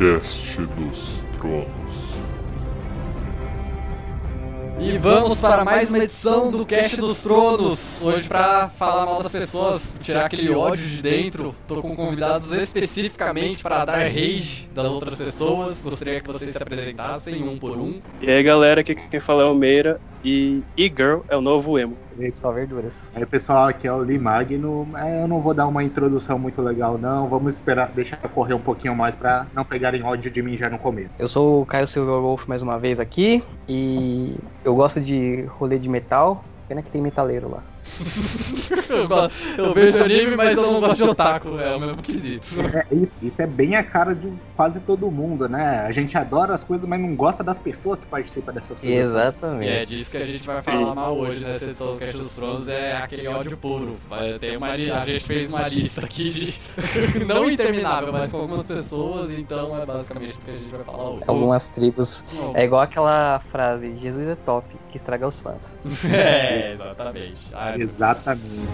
Cast dos Tronos. E vamos para mais uma edição do Cast dos Tronos. Hoje para falar mal das pessoas, tirar aquele ódio de dentro. Tô com convidados especificamente para dar rage das outras pessoas. Gostaria que vocês se apresentassem um por um. E aí galera, aqui quem fala é o Meira e E-Girl é o novo emo. Só verduras. Aí pessoal, aqui é o Limagno. É, eu não vou dar uma introdução muito legal não, vamos esperar, deixar correr um pouquinho mais pra não pegarem ódio de mim já no começo. Eu sou o Caio Silver Wolf mais uma vez aqui e eu gosto de rolê de metal. Pena que tem metaleiro lá. eu, gosto- eu vejo anime, mas eu não gosto de otaku. É o mesmo quesito. É, isso, isso é bem a cara de quase todo mundo, né? A gente adora as coisas, mas não gosta das pessoas que participam dessas coisas. E é Exatamente. disso que a gente vai falar mal hoje nessa edição do Cast dos Tronos, é aquele ódio puro. Ter uma, a gente fez uma lista aqui de. não interminável, mas com algumas pessoas, então é basicamente o que a gente vai falar hoje. Algumas tribos. É igual aquela frase: Jesus é top, que estraga os fãs. É, exatamente. Ah, Exatamente.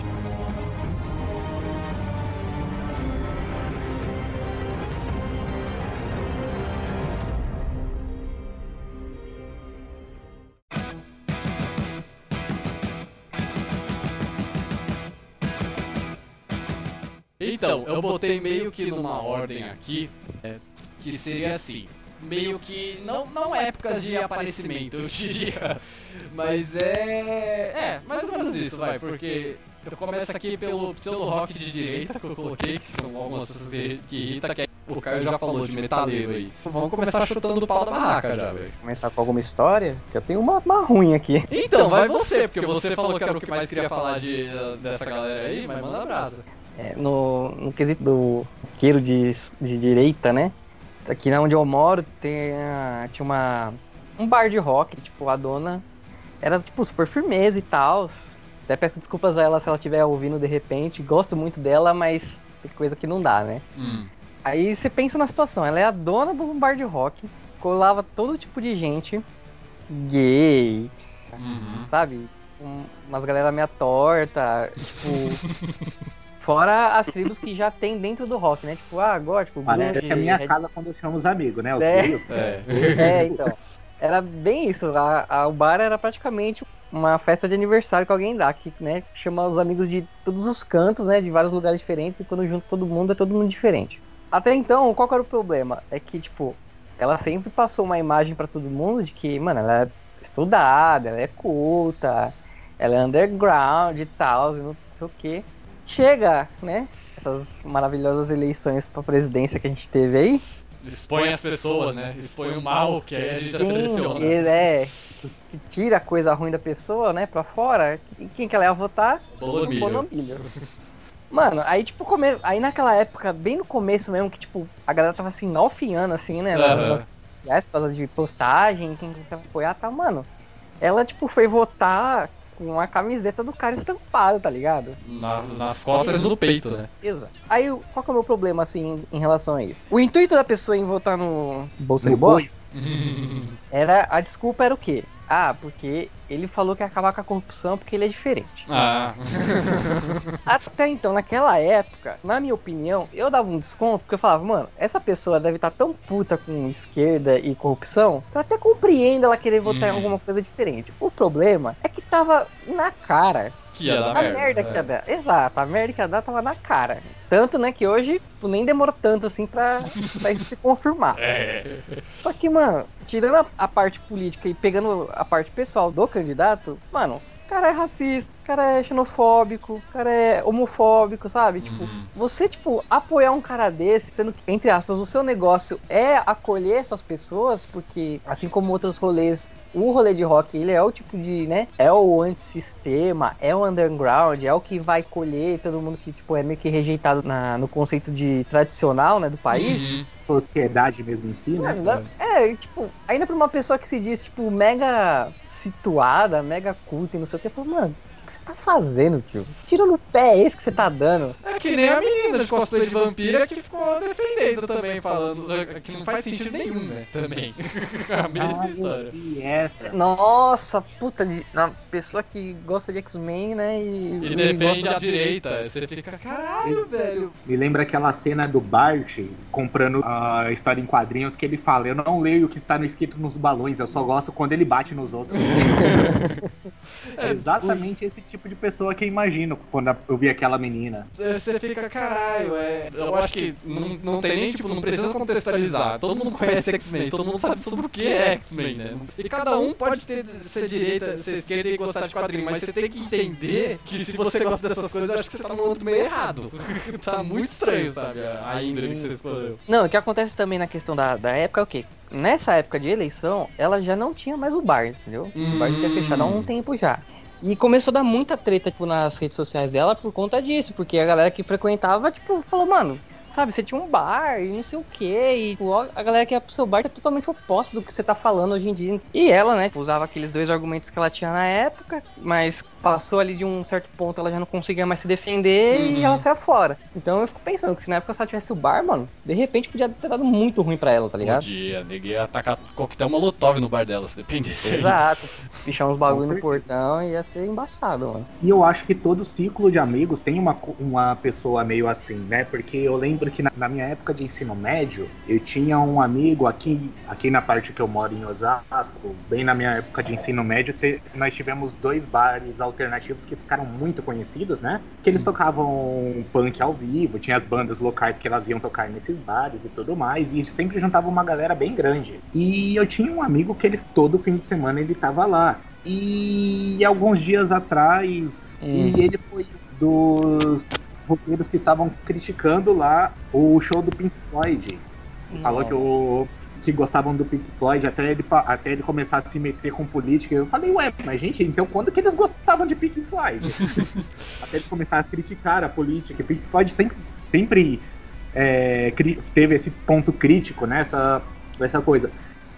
Então, eu botei meio que numa ordem aqui, é, que seria assim. Meio que, não, não épocas de aparecimento, eu diria. Mas é. É, mais ou menos isso, vai, porque eu começo aqui pelo pseudo rock de direita que eu coloquei, que são algumas pessoas que, que irritam, que é- o Caio já falou de metaleiro aí. Vamos começar chutando o pau da barraca já, velho. Começar com alguma história, que eu tenho uma, uma ruim aqui. Então, vai você, porque você falou que era o que mais queria falar de, dessa galera aí, mas manda brasa. É, no, no quesito do queiro de, de direita, né? Aqui onde eu moro tem, a- tinha uma, um bar de rock, tipo, a dona era tipo super firmeza e tal. Até peço desculpas a ela se ela estiver ouvindo de repente. Gosto muito dela, mas tem coisa que não dá, né? Hum. Aí você pensa na situação, ela é a dona de um bar de rock, colava todo tipo de gente, gay, Uhum. sabe? Um- umas galera meia torta, tipo. fora as tribos que já tem dentro do rock, né? Tipo, ah, gótico, Parece grunge, a minha red- casa quando eu chamo os amigos, né? Os É. filhos. É. É, então. Era bem isso. A, a- o bar era praticamente uma festa de aniversário que alguém dá, que né, chama os amigos de todos os cantos, né? De vários lugares diferentes, e quando junta todo mundo, é todo mundo diferente. Até então, qual era o problema? É que, tipo, ela sempre passou uma imagem pra todo mundo de que, mano, ela é estudada, ela é culta, ela é underground e tal, e não sei o que. Chega, né? Essas maravilhosas eleições pra presidência que a gente teve aí. Expõe as pessoas, né? Expõe o mal, que aí a gente já seleciona. ele é. Que tira a coisa ruim da pessoa, né, pra fora. Quem- Quem que ela ia votar? Bolomilho. Bonomilho. Mano, aí tipo, come... aí naquela época, bem no começo mesmo, que tipo, a galera tava assim, malfiando, assim, né? sociais, por causa de postagem, quem você apoiar, tá, mano. Ela, tipo, foi votar com a camiseta do cara estampada, tá ligado? Na- nas costas e no peito, né? Exato. Aí, qual que é o meu problema, assim, em relação a isso? O intuito da pessoa em votar no Bolsa No de Bosta era, a desculpa era o quê? Ah, porque ele falou que ia acabar com a corrupção porque ele é diferente. Ah. Até então, naquela época, na minha opinião, eu dava um desconto porque eu falava, mano, essa pessoa deve estar tão puta com esquerda e corrupção que eu até compreendo ela querer votar em Uhum. alguma coisa diferente. O problema é que tava na cara. que ia dar a merda. merda, é. que ia dar. Exato, a merda que ia dar tava na cara. Tanto, né, que hoje tipo, nem demorou tanto assim pra, pra isso se confirmar. É. Só que, mano, tirando a, a parte política e pegando a parte pessoal do candidato, mano, o cara é racista, cara é xenofóbico, o cara é homofóbico, sabe? Tipo, Uhum. você, tipo, apoiar um cara desse, sendo que, entre aspas, o seu negócio é acolher essas pessoas, porque, assim como outros rolês, o rolê de rock, ele é o tipo de, né, é o antissistema, é o underground, é o que vai colher todo mundo que, tipo, é meio que rejeitado na, no conceito de tradicional, né, do país. Uhum. Sociedade mesmo em si, né? Dá- é, tipo, ainda pra uma pessoa que se diz, tipo, mega situada, mega culta e não sei o que, eu falo, mano, tá fazendo, tio? Tira no pé é esse que você tá dando. É que nem a menina de cosplay de vampira que ficou defendendo também, falando que não faz sentido nenhum, né? Também. a mesma Ah, história. Nossa, puta, de- a pessoa que gosta de X-Men, né? E, E defende a direita. Você fica, caralho, velho. Me lembra aquela cena do Bart comprando a história em quadrinhos que ele fala: Eu não leio o que está no escrito nos balões, eu só gosto quando ele bate nos outros. é exatamente esse tipo de pessoa que eu imagino quando eu vi aquela menina. Você fica, caralho, é. Eu acho que não, não tem nem, tipo, não precisa contextualizar. Todo mundo conhece X-Men, todo mundo sabe sobre o que é X-Men, né? E cada um pode ter, ser direita, ser esquerda e gostar de quadrinho, mas você tem que entender que se você gosta dessas coisas, eu acho que você tá no outro meio errado. tá muito estranho, sabe? A índole que você escolheu. Não, o que acontece também na questão da, da época é o quê? Nessa época de eleição, ela já não tinha mais o bar, entendeu? O bar já tinha Hum. fechado há um tempo já. E começou a dar muita treta, tipo, nas redes sociais dela por conta disso, porque a galera que frequentava, tipo, falou, mano, sabe, você tinha um bar e não sei o que, e tipo, a galera que ia pro seu bar tá totalmente oposta do que você tá falando hoje em dia. E ela, né, usava aqueles dois argumentos que ela tinha na época, mas passou ali de um certo ponto, ela já não conseguia mais se defender Uhum. e ela saiu fora. Então eu fico pensando que se na época se ela tivesse o bar, mano, de repente podia ter dado muito ruim pra ela, tá ligado? Podia, ninguém ia atacar coquetel molotov no bar dela, se dependesse. Exato. Pichar uns bagulho no portão ia ser embaçado, mano. E eu acho que todo ciclo de amigos tem uma, uma pessoa meio assim, né? Porque eu lembro que na, na minha época de ensino médio, eu tinha um amigo aqui, aqui na parte que eu moro em Osasco, bem na minha época de ensino médio, te- nós tivemos dois bares alternativos que ficaram muito conhecidos, né? Que eles tocavam punk ao vivo, tinha as bandas locais que elas iam tocar nesses bares e tudo mais, e sempre juntava uma galera bem grande. E eu tinha um amigo que ele todo fim de semana ele tava lá. E alguns dias atrás Hum. e ele foi dos roqueiros que estavam criticando lá o show do Pink Floyd. Falou que, o, que gostavam do Pink Floyd até ele, até ele começar a se meter com política. Eu falei, ué, mas gente, então quando que eles gostavam de Pink Floyd? até ele começar a criticar a política. Pink Floyd sempre, sempre é, teve esse ponto crítico, né? Essa, essa coisa.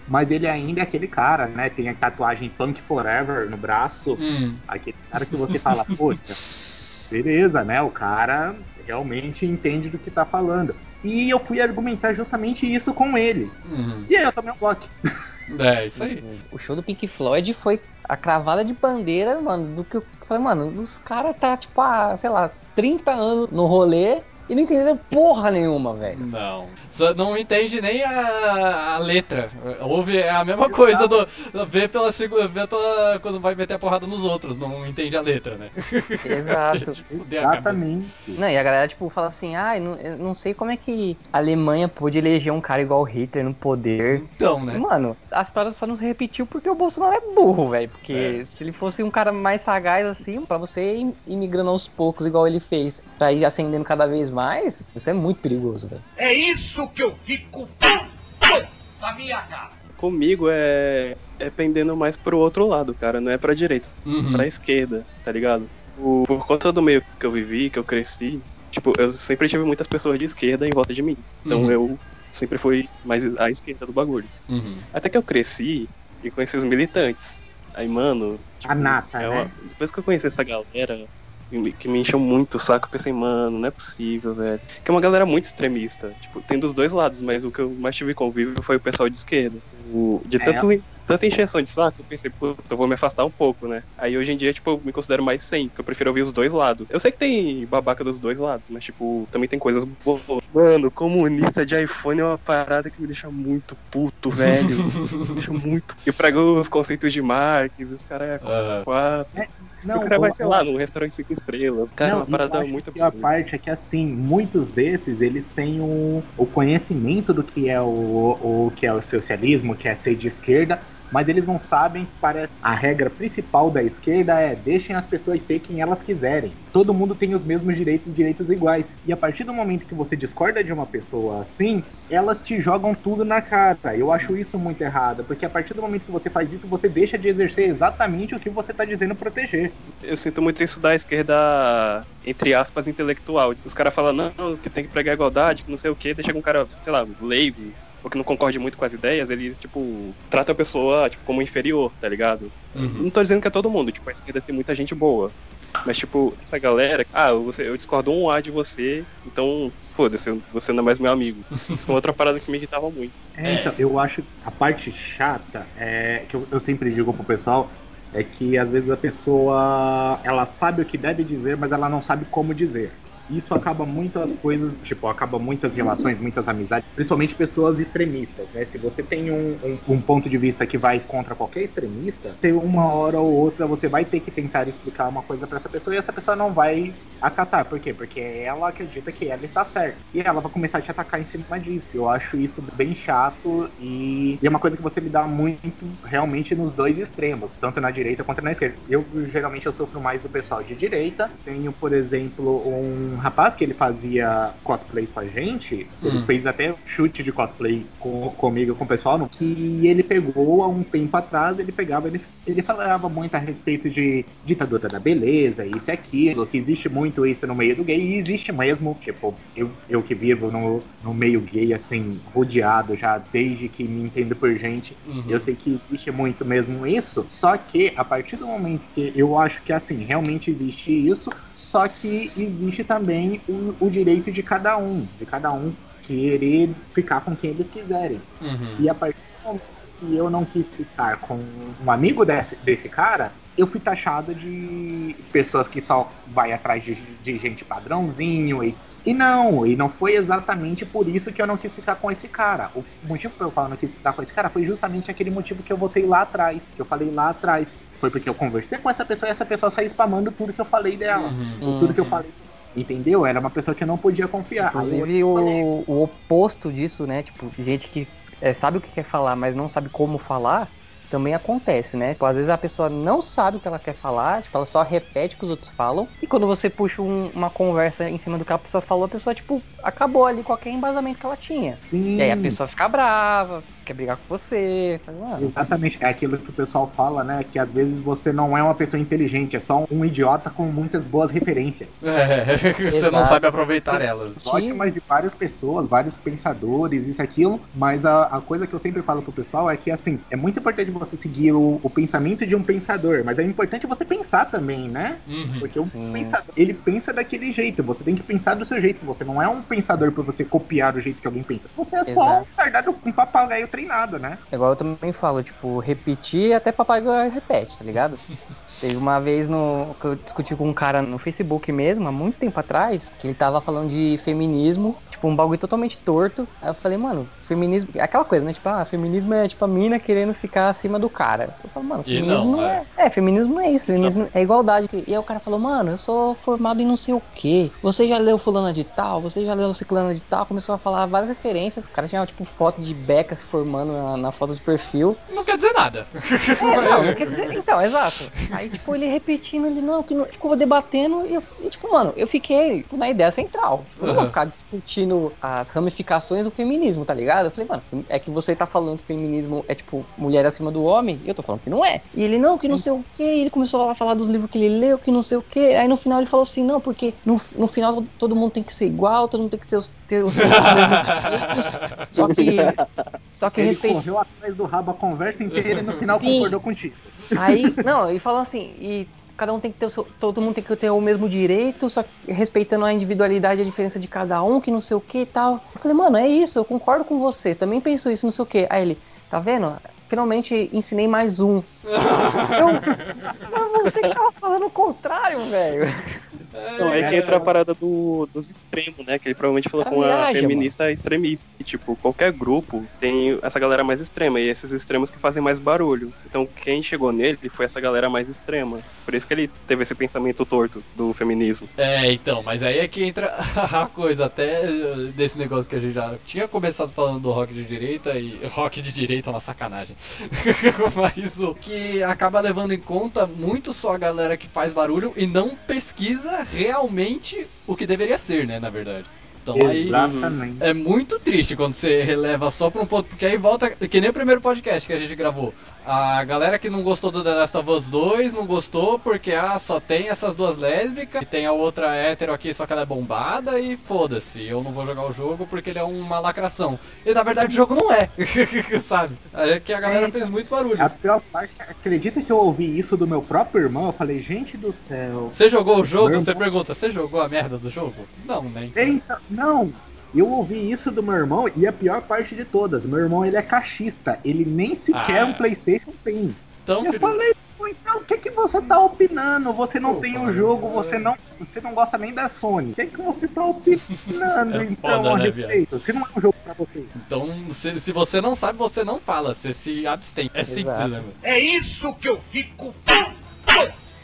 Mas ele ainda é aquele cara, né? Tem a tatuagem Punk Forever no braço. Hum. Aquele cara que você fala, poxa, beleza, né? O cara realmente entende do que tá falando. E eu fui argumentar justamente isso com ele. Uhum. E aí eu tomei um bloco. É, isso aí. O show do Pink Floyd foi a cravada de bandeira, mano, do que eu falei, mano, os caras tá, tipo, há, sei lá, 30 anos no rolê e não entenderam porra nenhuma, velho. Não. Só não entende nem a, a letra. Ouve é a mesma coisa do. Vê pela, vê pela. Quando vai meter a porrada nos outros, não entende a letra, né? Exato. Cabeça. Exatamente. Não, e a galera, tipo, fala assim, ah, eu não, não sei como é que a Alemanha pôde eleger um cara igual Hitler no poder. Então, né? Mano, a história só não se repetiu porque o Bolsonaro é burro, velho. Porque É. se ele fosse um cara mais sagaz assim, pra você ir imigrando aos poucos, igual ele fez, pra ir ascendendo cada vez mais, isso é muito perigoso, velho. É isso que eu fico na minha cara. Comigo é, é pendendo mais pro outro lado, cara, não é pra direita, Uhum. pra esquerda, tá ligado? O- por conta do meio que eu vivi, que eu cresci, tipo, eu sempre tive muitas pessoas de esquerda em volta de mim. Então Uhum. eu sempre fui mais à esquerda do bagulho. Uhum. Até que eu cresci e conheci os militantes. Aí, mano. A nata, é uma- né? Depois que eu conheci essa galera que me- encheu muito o saco, eu pensei, mano, não é possível, velho. Que é uma galera muito extremista. Tipo, tem dos dois lados, mas o que eu mais tive convívio foi o pessoal de esquerda. O, de É. tanto, tanta encheção de saco, eu pensei, puta, eu vou me afastar um pouco, né? Aí hoje em dia, tipo, eu me considero mais sem, porque eu prefiro ouvir os dois lados. Eu sei que tem babaca dos dois lados, mas, tipo, também tem coisas boas. Mano, comunista de iPhone é uma parada que me deixa muito puto, velho. me deixa muito. Eu prego os conceitos de Marx, os caras é Aham. quatro. Não, o cara vai, sei lá, num restaurante cinco estrelas. Cara, Não, uma parada muito que a absurda. parte é que assim, muitos desses eles têm o, o conhecimento do que é o, o que é o socialismo, que é ser de esquerda, mas eles não sabem que parece a regra principal da esquerda é deixem as pessoas ser quem elas quiserem. Todo mundo tem os mesmos direitos, direitos iguais. E a partir do momento que você discorda de uma pessoa assim, elas te jogam tudo na cara. Eu acho isso muito errado, porque a partir do momento que você faz isso, você deixa de exercer exatamente o que você tá dizendo proteger. Eu sinto muito isso da esquerda, entre aspas, intelectual. Os caras falam, não, que tem que pregar igualdade, que não sei o que, deixa um cara, sei lá, leigo, ou que não concorde muito com as ideias, eles, tipo, tratam a pessoa, tipo, como inferior, tá ligado? Uhum. Não tô dizendo que é todo mundo, tipo, a esquerda tem muita gente boa. Mas, tipo, essa galera, ah, você, eu discordo um A de você, então foda-se, você não é mais meu amigo. Isso é outra parada que me irritava muito. É, então, eu acho que a parte chata é que eu, eu sempre digo pro pessoal é que às vezes a pessoa ela sabe o que deve dizer, mas ela não sabe como dizer. Isso acaba muitas coisas, tipo, acaba muitas relações, muitas amizades, principalmente pessoas extremistas, né? Se você tem um, um, um ponto de vista que vai contra qualquer extremista, tem uma hora ou outra você vai ter que tentar explicar uma coisa para essa pessoa e essa pessoa não vai acatar. Por quê? Porque ela acredita que ela está certa. E ela vai começar a te atacar em cima disso. Eu acho isso bem chato e, e é uma coisa que você lidar muito realmente nos dois extremos, tanto na direita quanto na esquerda. Eu geralmente eu sofro mais do pessoal de direita. Tenho, por exemplo, um rapaz que ele fazia cosplay com a gente, ele Hum. fez até chute de cosplay com, comigo, com o pessoal, que ele pegou há um tempo atrás, ele pegava, ele, ele falava muito a respeito de ditadura da beleza, isso e aquilo, que existe muito isso no meio do gay, e existe mesmo, tipo, eu, eu que vivo no, no meio gay, assim, rodeado já desde que me entendo por gente, Uhum. eu sei que existe muito mesmo isso, só que a partir do momento que eu acho que assim, realmente existe isso, só que existe também o, o direito de cada um, de cada um querer ficar com quem eles quiserem. Uhum. E a partir do momento que eu não quis ficar com um amigo desse, desse cara, eu fui taxado de pessoas que só vai atrás de, de gente padrãozinho e e não, e não foi exatamente por isso que eu não quis ficar com esse cara. O motivo que eu falo não quis ficar com esse cara foi justamente aquele motivo que eu votei lá atrás, que eu falei lá atrás. Foi porque eu conversei com essa pessoa e essa pessoa saiu spamando tudo que eu falei dela. Uhum. Tudo que eu falei. Entendeu? Era uma pessoa que eu não podia confiar. Inclusive eu o, o oposto disso, né? Tipo, gente que é, sabe o que quer falar, mas não sabe como falar, também acontece, né? Tipo, às vezes a pessoa não sabe o que ela quer falar, tipo, ela só repete o que os outros falam, e quando você puxa um- uma conversa em cima do que a pessoa falou, a pessoa, tipo, acabou ali qualquer embasamento que ela tinha. Sim. E aí a pessoa fica brava, quer brigar com você. fala, "Mano, Exatamente, é aquilo que o pessoal fala, né? Que às vezes você não é uma pessoa inteligente, é só um idiota com muitas boas referências. É, você não Exato. sabe aproveitar elas. Ótimas de várias pessoas, vários pensadores, isso e aquilo, mas a, a coisa que eu sempre falo pro pessoal é que, assim, é muito importante você seguir o, o pensamento de um pensador, mas é importante você pensar também, né? Uhum. Porque o Sim. pensador, ele pensa daquele jeito, você tem que pensar do seu jeito, você não é um pensador pra você copiar o jeito que alguém pensa, você é só Exato. um verdade, um papagaio treinado, né? Igual eu também falo, tipo, repetir até papagaio repete, tá ligado? Teve uma vez no, que eu discuti com um cara no Facebook mesmo, há muito tempo atrás, que ele tava falando de feminismo, tipo, um bagulho totalmente torto. Aí eu falei, mano, feminismo. é Aquela coisa, né? Tipo, ah, feminismo é tipo a mina querendo ficar acima do cara. Eu falo, mano, feminismo não, não, é. É, feminismo não é isso, feminismo é igualdade. E aí o cara falou, mano, eu sou formado em não sei o que. Você já leu fulana de tal, você já leu ciclana de tal, começou a falar várias referências. O cara tinha, tipo, foto de Beca se formando na, na foto de perfil. Não quer dizer nada. É, não, não quer dizer. Então, exato. Aí, tipo, ele repetindo, ele não, que não. Ficou debatendo e, eu, e, tipo, mano, eu fiquei tipo, na ideia central. Tipo, eu não vou ficar discutindo as ramificações do feminismo, tá ligado? Eu falei, mano, é que você tá falando que feminismo é, tipo, mulher acima do homem, e eu tô falando que não é. E ele, não, que não sei o que, ele começou a falar dos livros que ele leu, que não sei o que. Aí no final ele falou assim, não, porque no, no final todo mundo tem que ser igual, todo mundo tem que ser os, ter os mesmos direitos. Só que. Só que Ele respeito. correu atrás do rabo a conversa inteira e no final Sim. concordou contigo. Aí, não, ele falou assim, e cada um tem que ter o seu, todo mundo tem que ter o mesmo direito, só que respeitando a individualidade e a diferença de cada um, que não sei o que e tal. Eu falei, mano, é isso, eu concordo com você, também penso isso, não sei o que. Aí ele, tá vendo? Finalmente ensinei mais um. eu, mas você que tava falando o contrário, velho. Não, é que entra a parada do, dos extremos, né? Que ele provavelmente falou com a viagem, feminista extremista. E, tipo, qualquer grupo tem essa galera mais extrema. E esses extremos que fazem mais barulho. Então, quem chegou nele foi essa galera mais extrema. Por isso que ele teve esse pensamento torto do feminismo. É, então, mas aí é que entra a coisa até desse negócio que a gente já tinha começado falando do rock de direita e rock de direita é uma sacanagem. mas o que acaba levando em conta muito só a galera que faz barulho e não pesquisa realmente o que deveria ser, né, na verdade. Então aí. Exatamente. É muito triste quando você releva só pra um ponto, porque aí volta, que nem o primeiro podcast que a gente gravou. A galera que não gostou do The Last of Us 2 não gostou porque ah, só tem essas duas lésbicas, e tem a outra hétero aqui, só que ela é bombada, e foda-se, eu não vou jogar o jogo porque ele é uma lacração. E na verdade o jogo não é, sabe? É que a galera fez muito barulho. A pior parte, acredita que eu ouvi isso do meu próprio irmão? Eu falei, gente do céu. Você jogou o jogo? Você pergunta, você jogou a merda do jogo? Não, né? Eita, não! Eu ouvi isso do meu irmão e a pior parte de todas, meu irmão ele é cachista, ele nem sequer Ah. um Playstation tem. Então, Eu filho, falei, pô, então o que que você tá opinando? Você não tem o jogo, é. você não, você não gosta nem da Sony. O que que você tá opinando É então foda, a né, respeito? Se não é um jogo pra você. então se, se você não sabe, você não fala, você se abstém. É simples, Exato. né, mano? É isso que eu fico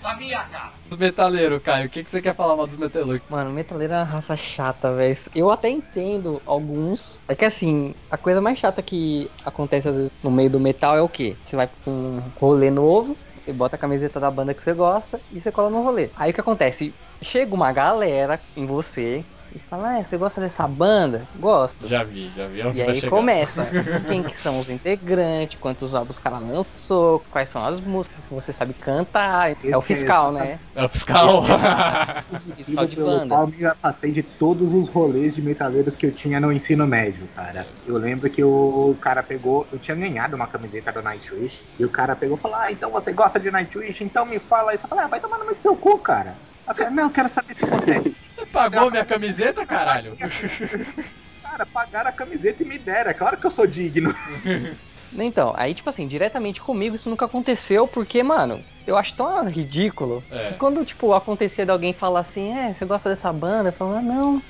na minha cara. Dos metaleiros, Caio, o que, que você quer falar mal dos metaleiros? Mano, metaleiro é uma raça chata, velho. Eu até entendo alguns. É que assim, a coisa mais chata que acontece no meio do metal é o quê? Você vai pra um rolê novo, você bota a camiseta da banda que você gosta e você cola no rolê. Aí o que acontece? Chega uma galera em você e fala, ah, você gosta dessa banda? Gosto. Já vi, já vi onde E aí chegar. começa. Quem que são os integrantes, quantos álbuns o cara lançou, quais são as músicas, se você sabe cantar. É o Esse é fiscal, né? É o fiscal. Fiscal de banda. eu já passei de todos os rolês de metaleiros que eu tinha no ensino médio, cara. Eu lembro que o cara pegou, eu tinha ganhado uma camiseta do Nightwish, e o cara pegou e falou: Ah, então você gosta de Nightwish, então me fala isso. Eu falei: Ah, vai tomar no meio do seu cu, cara. Eu quero- não, eu quero saber se você. Pagou minha camiseta, caralho? Cara, pagaram a camiseta e me deram. É claro que eu sou digno. Então, aí, tipo assim, diretamente comigo isso nunca aconteceu, porque, mano, eu acho tão ridículo. É. que Quando, tipo, acontecia de alguém falar assim, é, você gosta dessa banda? Eu falo, ah, não.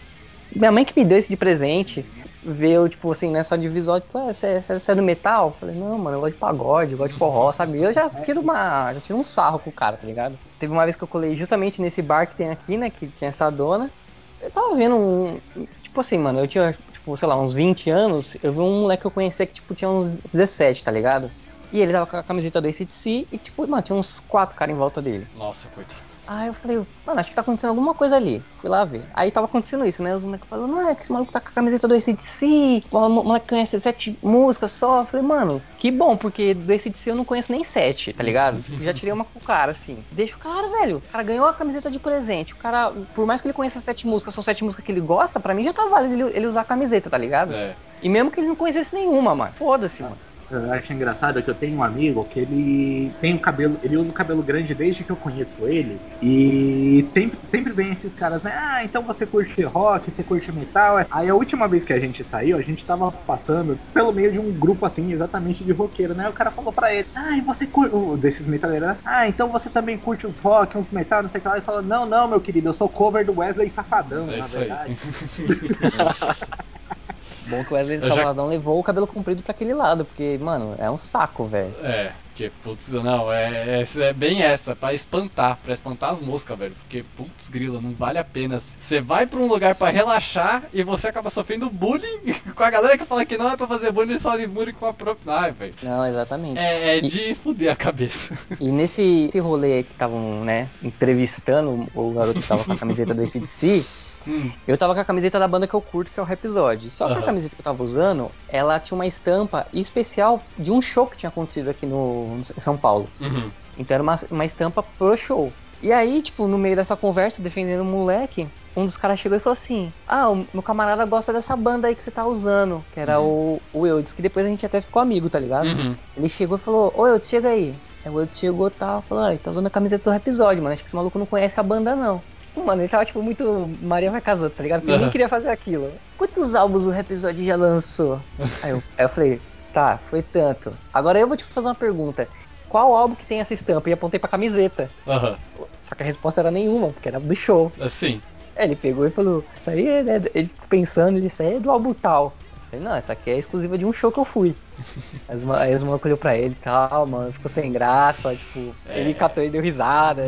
Minha mãe que me deu esse de presente. Veio, tipo assim, né, só de visual, tipo, é, você, você- você é do metal? Eu falei, não, mano, eu gosto de pagode, eu gosto de forró, sabe? Eu já tiro uma. Já tiro um sarro com o cara, tá ligado? Teve uma vez que eu colei justamente nesse bar que tem aqui, né? Que tinha essa dona. Eu tava vendo um. Tipo assim, mano, eu tinha, tipo, sei lá, uns 20 anos. Eu vi um moleque que eu conhecia que, tipo, tinha uns 17, tá ligado? E ele tava com a camiseta do ACDC e, tipo, mano, tinha uns quatro caras em volta dele. Nossa, coitado. Aí eu falei, mano, acho que tá acontecendo alguma coisa ali. Fui lá ver. Aí tava acontecendo isso, né? Os moleques falando, não, é que esse maluco tá com a camiseta do ACDC, o moleque conhece sete músicas só. Eu falei, mano, que bom, porque do ACDC eu não conheço nem sete, tá ligado? Já tirei uma com o cara, assim. Deixa o cara, velho. O cara ganhou a camiseta de presente. O cara, por mais que ele conheça sete músicas, são sete músicas que ele gosta, pra mim já tá válido ele, ele usar a camiseta, tá ligado? É. E mesmo que ele não conhecesse nenhuma, mano. Foda-se, mano. Eu acho engraçado que eu tenho um amigo que ele tem o cabelo, ele usa o cabelo grande desde que eu conheço ele. E sempre, sempre vem esses caras, né? Ah, então você curte rock, você curte metal. Aí a última vez que a gente saiu, a gente tava passando pelo meio de um grupo assim, exatamente de roqueiro, né? O cara falou pra ele, ah, e você curte. Desses metaleiros, né? ah, então você também curte os rock, uns metal, não sei o que lá. Ele falou, não, não, meu querido, eu sou cover do Wesley Safadão, É na verdade. Bom que o Wesley Eu já- levou o cabelo comprido pra aquele lado, porque, mano, é um saco, velho. É, que putz, não, é, é, é bem essa, pra espantar, pra espantar as moscas, velho. Porque, putz, grila, não vale a pena. Você vai pra um lugar pra relaxar e você acaba sofrendo bullying com a galera que fala que não é pra fazer bullying, eles fazem bullying com a própria. Ai, velho. Não, exatamente. É, é de fuder a cabeça. E nesse esse rolê aí que estavam, né, entrevistando o garoto que tava com a camiseta do ACDC, Hum, eu tava com a camiseta da banda que eu curto, que é o Rhapsody. Só que a camiseta que eu tava usando, ela tinha uma estampa especial de um show que tinha acontecido aqui no, em São Paulo. uhum. Então era uma, uma estampa pro show. E aí, tipo, no meio dessa conversa, defendendo o moleque, um dos caras chegou e falou assim: Ah, o meu camarada gosta dessa banda aí que você tá usando, que era o, o Eudes, que depois a gente até ficou amigo, tá ligado? Uhum. Ele chegou e falou, ô Eudes, chega aí. Aí o Eudes chegou e tal, falou, ah, ele tá usando a camiseta do episódio, mano. Acho que esse maluco não conhece a banda, não. Tipo, Mano, ele tava, tipo, muito Maria vai casar, tá ligado? Porque Aham. ninguém queria fazer aquilo. Quantos álbuns o episódio já lançou? aí, eu, aí eu falei, tá, foi tanto. Agora eu vou te fazer uma pergunta. Qual álbum que tem essa estampa? E apontei pra camiseta. Aham. Só que a resposta era nenhuma, porque era do show. Assim. Aí ele pegou e falou, isso aí é, é- ele pensando, ele, isso aí é do álbum tal. Eu falei, não, essa aqui é exclusiva de um show que eu fui. Aí os os malucos olhou pra ele e tal, mano, ficou sem graça, tipo, É. ele catou e deu risada.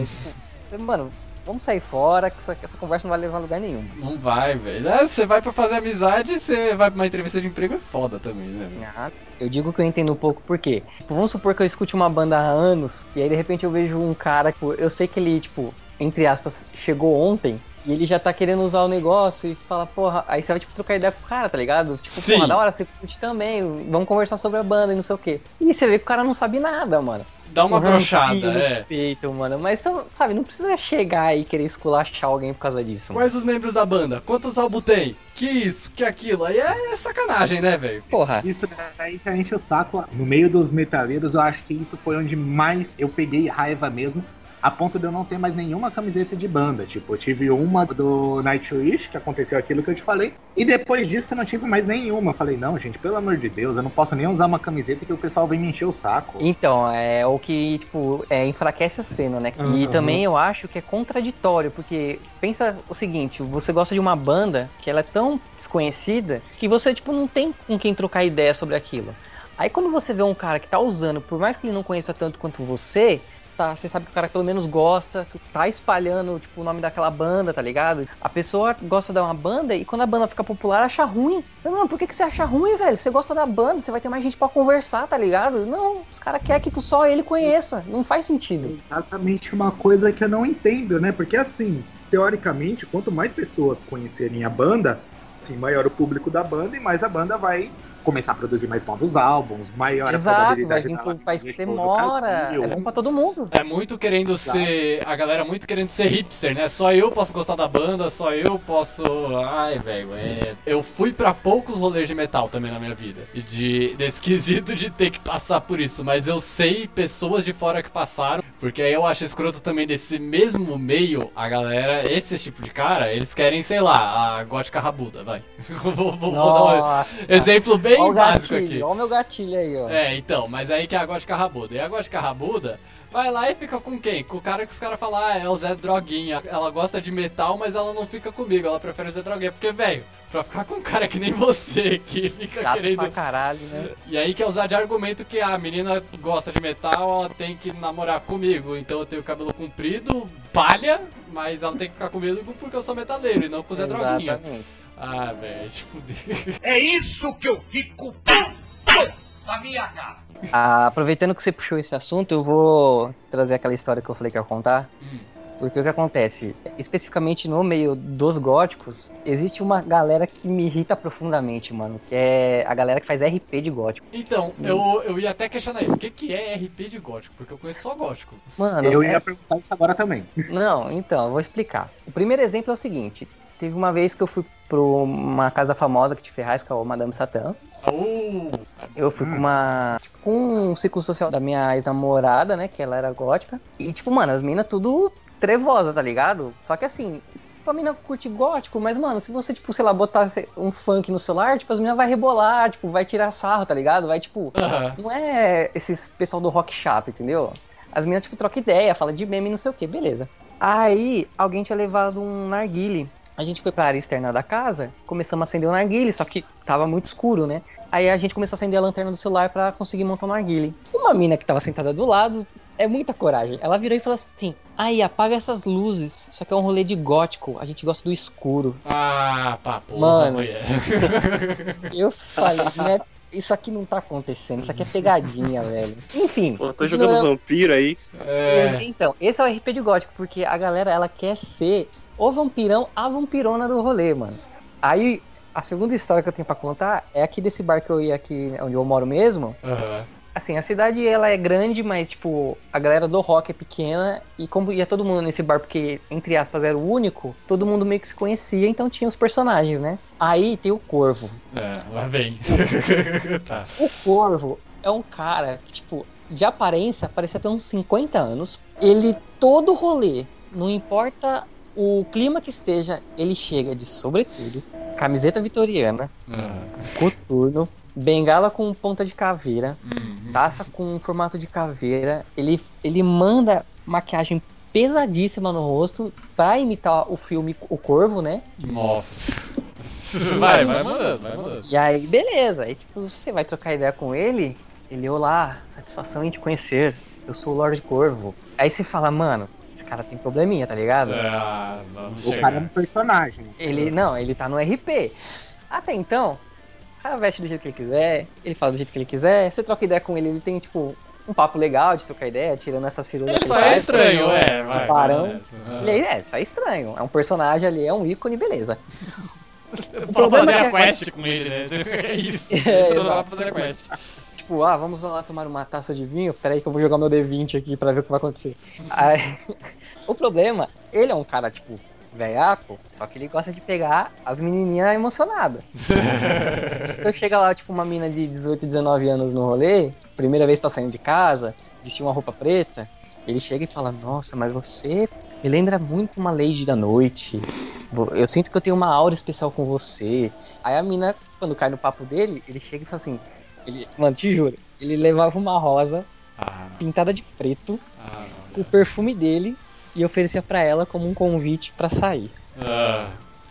tipo, mano, vamos sair fora, que essa, essa conversa não vai levar a lugar nenhum. Não vai, velho. É, Você vai pra fazer amizade, você vai pra uma entrevista de emprego, é foda também, né? Ah, Eu digo que eu entendo um pouco por quê. Tipo, vamos supor que eu escute uma banda há anos, e aí de repente eu vejo um cara, tipo, eu sei que ele, tipo, entre aspas, chegou ontem, E ele já tá querendo usar o negócio e fala, porra, aí você vai tipo trocar ideia com o cara, tá ligado? Tipo, Sim. porra, da hora, você curte também, vamos conversar sobre a banda e não sei o quê. E você vê que o cara não sabe nada, mano. Dá uma Um brochada, é. Peito, mano. Mas, então, sabe, não precisa chegar e querer esculachar alguém por causa disso. Mano. Quais os membros da banda? Quantos álbuns tem? Que isso, que aquilo? Aí é sacanagem, né, velho? Porra, Isso daí já enche o saco. No meio dos metaleiros, eu acho que isso foi onde mais eu peguei raiva mesmo. A ponto de eu não ter mais nenhuma camiseta de banda. Tipo, eu tive uma do Nightwish, que aconteceu aquilo que eu te falei. E depois disso eu não tive mais nenhuma. Eu falei, não, gente, pelo amor de Deus, eu não posso nem usar uma camiseta que o pessoal vem me encher o saco. Então, é o que, tipo, é, enfraquece a cena, né? E Uhum. também eu acho que é contraditório, porque pensa o seguinte, você gosta de uma banda que ela é tão desconhecida que você, tipo, não tem com quem trocar ideia sobre aquilo. Aí quando você vê um cara que tá usando, por mais que ele não conheça tanto quanto você, tá, você sabe que o cara pelo menos gosta, que tá espalhando, tipo, o nome daquela banda, tá ligado? A pessoa gosta de uma banda e quando a banda fica popular, acha ruim. Não, por que, que você acha ruim, velho? Você gosta da banda, você vai ter mais gente pra conversar, tá ligado? Não, os caras querem que tu só ele conheça. Não faz sentido. exatamente uma coisa que eu não entendo, né? Porque assim, teoricamente, quanto mais pessoas conhecerem a banda, assim, maior o público da banda e mais a banda vai começar a produzir mais novos álbuns, maior a Exato, vai probabilidade vir dela pro país que você vir mora. Brasil. É bom pra todo mundo. É muito querendo ser. A galera muito querendo ser hipster, né? Só eu posso gostar da banda, só eu posso. Ai, velho, é. Eu fui pra poucos rolês de metal também na minha vida. E de. Desse quesito de ter que passar por isso. Mas eu sei pessoas de fora que passaram. Porque aí eu acho escroto também desse mesmo meio, a galera, esse tipo de cara, eles querem, sei lá, a gótica rabuda, vai. vou, vou- vou dar um exemplo bem Olha o básico gatilho, aqui. olha o meu gatilho aí, ó. É, então, mas aí que é a gótica rabuda. E a gótica rabuda vai lá e fica com quem? Com o cara que os caras falam, ah, é o Zé Droguinha. Ela gosta de metal, mas ela não fica comigo, ela prefere o Zé Droguinha. Porque, velho, pra ficar com um cara que nem você, que fica Chato querendo. pra caralho, né? E aí quer usar de argumento que a menina gosta de metal, ela tem que namorar comigo. Então eu tenho cabelo comprido, palha, mas ela tem que ficar comigo porque eu sou metaleiro e não com o Zé Droguinha. Exatamente. Ah, velho, fuder. É isso que eu fico na minha cara. Ah, aproveitando que você puxou esse assunto, eu vou trazer aquela história que eu falei que ia contar. Hum. Porque o que acontece, especificamente no meio dos góticos, existe uma galera que me irrita profundamente, mano. Que é a galera que faz RP de gótico. Então, eu, eu ia até questionar isso. O que, que é RP de gótico? Porque eu conheço só gótico. Mano, Eu é- ia perguntar isso agora também. Não, então, eu vou explicar. O primeiro exemplo é o seguinte: teve uma vez que eu fui pra uma casa famosa que te Ferraz, que é o Madame Satã. Uh, Eu fui com uma. Tipo, com um ciclo social da minha ex-namorada, né? Que ela era gótica. E, tipo, mano, as minas tudo trevosa, tá ligado? Só que assim. tipo, A mina curte gótico, mas, mano, se você, tipo, sei lá, botar um funk no celular, tipo, as minas vai rebolar, tipo, vai tirar sarro, tá ligado? Vai, tipo, não é esses pessoal do rock chato, entendeu? As meninas, tipo, trocam ideia, fala de meme e não sei o que, beleza. Aí, alguém tinha levado um narguile. A gente foi pra área externa da casa, começamos a acender o narguile, só que tava muito escuro, né? Aí a gente começou a acender a lanterna do celular pra conseguir montar o narguile. Uma mina que tava sentada do lado, é muita coragem. Ela virou e falou assim: Aí, apaga essas luzes. Isso aqui é um rolê de gótico. A gente gosta do escuro. Ah, pá, porra, Mano. mulher. Eu falei, né? Isso aqui não tá acontecendo, isso aqui é pegadinha, velho. Enfim. Pô, tô jogando ignorando- vampiro, é isso? É, Então, esse é o RP de gótico, porque a galera, ela quer ser o vampirão, a vampirona do rolê, mano. Aí, a segunda história que eu tenho pra contar é aqui desse bar que eu ia aqui, onde eu moro mesmo. aham. Assim, a cidade, ela é grande, mas, tipo, a galera do rock é pequena. E como ia todo mundo nesse bar, porque, entre aspas, era o único, todo mundo meio que se conhecia, então tinha os personagens, né? Aí tem o Corvo. É, lá vem. tá. O Corvo é um cara que, tipo, de aparência, parecia ter uns 50 anos. Ele, todo rolê, não importa o clima que esteja, ele chega de sobretudo, camiseta vitoriana, Aham. coturno, bengala com ponta de caveira, Hum, taça com formato de caveira. Ele, ele manda maquiagem pesadíssima no rosto pra imitar o filme O Corvo, né? Nossa. Vai, vai mandando, vai mandando. E aí, beleza. Aí, tipo, você vai trocar ideia com ele. Ele, olá, satisfação em te conhecer. Eu sou o Lorde Corvo. Aí você fala, mano, cara tem probleminha, tá ligado? Ah, não, O chega. cara é um personagem. Ele, não, ele tá no RP. Até então, o cara veste do jeito que ele quiser, ele fala do jeito que ele quiser. Você troca ideia com ele, ele tem, tipo, um papo legal de trocar ideia, tirando essas firulas. Ele só é estranho, é, vai. Barão. vai. Ele é, só é estranho. É um personagem ali, é um ícone, beleza. Pra problema fazer é a que- quest com ele, né? É isso. É, lá fazer a quest. Tipo, ah, vamos lá tomar uma taça de vinho. Peraí que eu vou jogar meu D20 aqui pra ver o que vai acontecer. Aí, o problema, ele é um cara, tipo, velhaco, só que ele gosta de pegar as menininhas emocionadas. então chega lá, tipo, uma mina de 18, 19 anos no rolê, primeira vez que tá saindo de casa, vestiu uma roupa preta, ele chega e fala, nossa, mas você me lembra muito uma Lady da Noite. Eu sinto que eu tenho uma aura especial com você. Aí a mina, quando cai no papo dele, ele chega e fala assim, ele, mano, te juro, ele levava uma rosa Ah, pintada de preto, ah, o perfume dele, e oferecia pra ela como um convite pra sair. ah.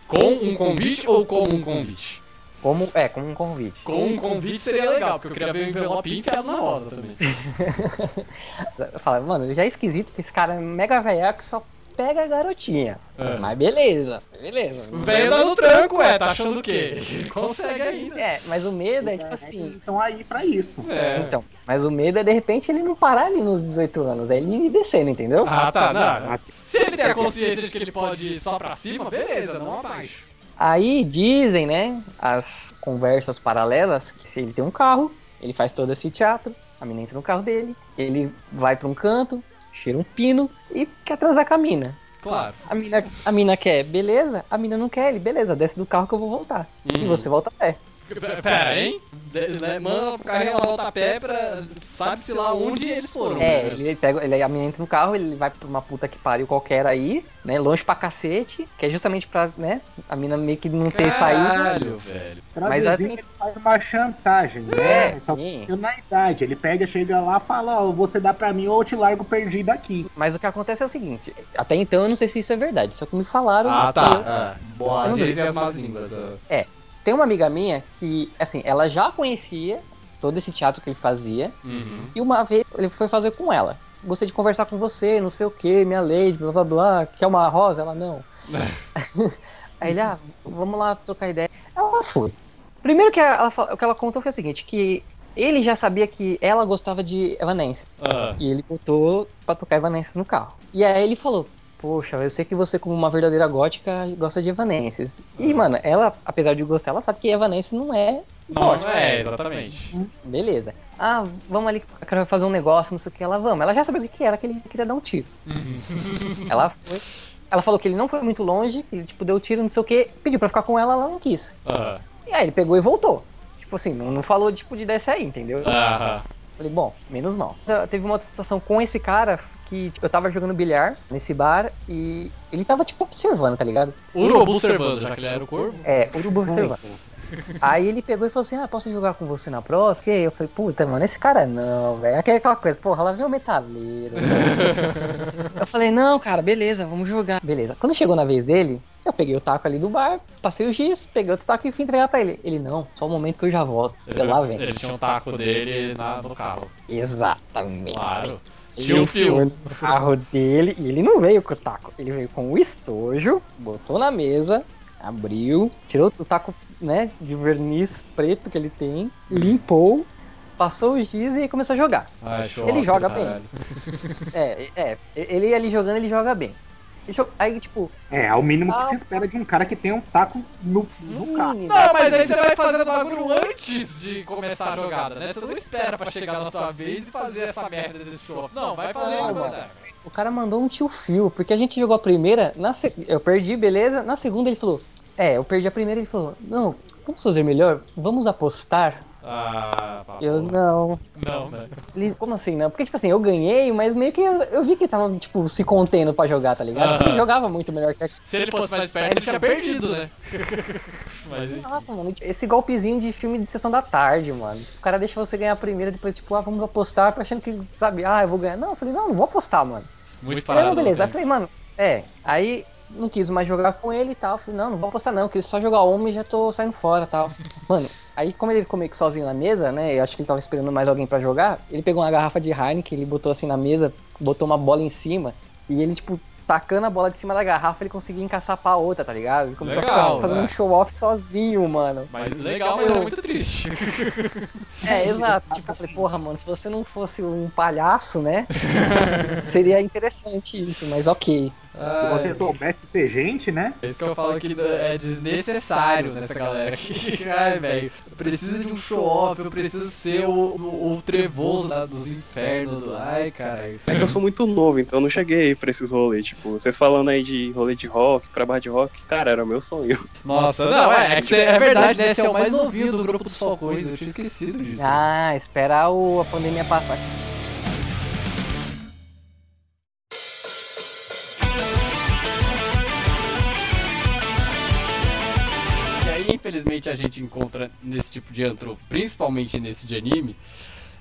Com um convite ou como um convite? Como, é, como um convite. Com um convite seria legal, porque eu queria ver o envelope enfiado na rosa também. Eu falo, mano, já é esquisito que esse cara é mega velhaco que só pega a garotinha. É. Mas beleza, beleza. Dá no tranco, é, tá achando o quê? Consegue ainda. É, mas o medo é tipo assim. Estão aí pra isso. É. Então, mas o medo é de repente ele não parar ali nos 18 anos, é ele ir descendo, entendeu? Ah, tá, não. Se ele tem a consciência de que ele pode ir só pra cima, beleza, não abaixo. Aí dizem, né, as conversas paralelas, que se ele tem um carro, ele faz todo esse teatro, a mina entra no carro dele, ele vai pra um canto, cheira um pino e quer transar com a mina. Claro. A mina, a mina quer, beleza, a mina não quer ele, beleza, desce do carro que eu vou voltar. E Uhum. você volta a pé. Pera, hein? De- né, manda pro carrinho, ela volta a pé pra. Sabe-se lá onde eles foram. É, né? ele pega, ele, a menina entra no carro, ele vai pra uma puta que pariu qualquer aí, né, longe pra cacete, que é justamente pra, né, a mina meio que não ter saído. Caralho, velho. Mas assim- ele faz uma chantagem, É, né? Só sim. que na idade. Ele pega, chega lá e fala, ó, você dá pra mim ou eu te largo perdido aqui. Mas o que acontece é o seguinte, até então eu não sei se isso é verdade, só que me falaram. Ah, tá. eu- Ah, boa, dizem as más línguas. ah. Tem uma amiga minha que, assim, ela já conhecia todo esse teatro que ele fazia, Uhum. e uma vez ele foi fazer com ela. Gostei de conversar com você, não sei o que, minha lady, blá blá blá, quer uma rosa? Ela não. Aí ele, ah, vamos lá trocar ideia. Ela foi. Primeiro que ela, o que ela contou foi o seguinte, que ele já sabia que ela gostava de Evanescence. Ah, E ele botou pra tocar Evanescence no carro. E aí ele falou, poxa, eu sei que você como uma verdadeira gótica gosta de Evanescence. E, mano, ela, apesar de gostar, ela sabe que Evanescence não é não, gótica. não é, exatamente. Beleza. Ah, vamos ali, fazer um negócio, não sei o que, ela vamos. Ela já sabia o que era, que ele queria dar um tiro. ela foi. Ela falou que ele não foi muito longe, que ele tipo, deu tiro, não sei o que, pediu pra ficar com ela, ela não quis. Ah, E aí ele pegou e voltou. Tipo assim, não, não falou tipo de descer aí, entendeu? ah, Falei, bom, menos mal. Já Teve uma outra situação com esse cara que tipo, eu tava jogando bilhar nesse bar e ele tava tipo observando, tá ligado? Urubu observando, já que ele era o corvo. É, urubu observando. Aí ele pegou e falou assim: Ah, posso jogar com você na próxima? E aí eu falei: Puta, mano, esse cara não, velho. Aquela coisa, porra, lá vem o metaleiro. eu falei: Não, cara, beleza, vamos jogar. Beleza. Quando chegou na vez dele, eu peguei o taco ali do bar, passei o giz, peguei outro taco e fui entregar pra ele. Ele: Não, só um momento que eu já volto. Eu lá vem. Ele tinha um taco dele na, no carro. Exatamente. Claro. Ele Tinha um fio. no carro dele e ele não veio com o taco. Ele veio com o estojo, botou na mesa, abriu, tirou o taco, né, de verniz preto que ele tem, limpou, passou o giz e começou a jogar. Show Ele off, joga caralho. É, é, ele ali jogando, ele joga bem. Aí, tipo, É, é o mínimo Ah. que se espera de um cara que tem um taco no, no carro. hum, Não, mas aí você vai fazendo o bagulho antes de começar a jogada, né? Você não espera pra chegar na tua vez e fazer essa merda desse show. Não, vai fazer enquanto mano. é. o cara mandou um tio fio, porque a gente jogou a primeira, na se- eu perdi, beleza? Na segunda ele falou, é, eu perdi a primeira, ele falou, não, vamos fazer melhor, vamos apostar. Ah, pá, Eu porra. não, Não, né? Ele, como assim, não? Porque, tipo assim, eu ganhei, mas meio que eu, eu vi que tava, tipo, se contendo pra jogar, tá ligado? Ele Aham. jogava muito melhor que a... Se ele fosse mais esperto, ele tinha perdido, né? Mas. Nossa, mano, esse golpezinho de filme de sessão da tarde, mano. O cara deixa você ganhar a primeira, depois, tipo, ah, vamos apostar, achando que, sabe, ah, eu vou ganhar. Não, eu falei, não, não vou apostar, mano. muito Aí, parado. beleza. Aí eu tempo. falei, mano, é. Aí não quis mais jogar com ele e tal. Falei, não, não vou apostar não, quis só jogar homem e já tô saindo fora e tal. Mano, aí como ele ficou meio que sozinho na mesa, né? Eu acho que ele tava esperando mais alguém pra jogar. Ele pegou uma garrafa de Heineken, ele botou assim na mesa, botou uma bola em cima. E ele, tipo, tacando a bola de cima da garrafa, ele conseguia encaçapar a outra, tá ligado? Ele começou Legal, a ficar fazendo né? um show-off sozinho, mano. Mas legal, mas é muito triste. É, exato. Tipo, eu falei, porra, mano, se você não fosse um palhaço, né? seria interessante isso, mas ok. Se Ah, você soubesse ser gente, né? Isso que eu falo que é desnecessário nessa galera aqui. Ai, velho, eu preciso de um show-off, eu preciso ser o, o, o trevoso lá dos infernos. Do... Ai, caralho. É que eu sou muito novo, então eu não cheguei pra esses rolês. Tipo, vocês falando aí de rolê de rock, pra bar de rock, cara, era o meu sonho. Nossa, não, é, é que você, é verdade, né? Você é o mais novinho do grupo dos Falcões, eu tinha esquecido disso. Ah, esperar o, a pandemia passar. Infelizmente, a gente encontra nesse tipo de antro, principalmente nesse de anime,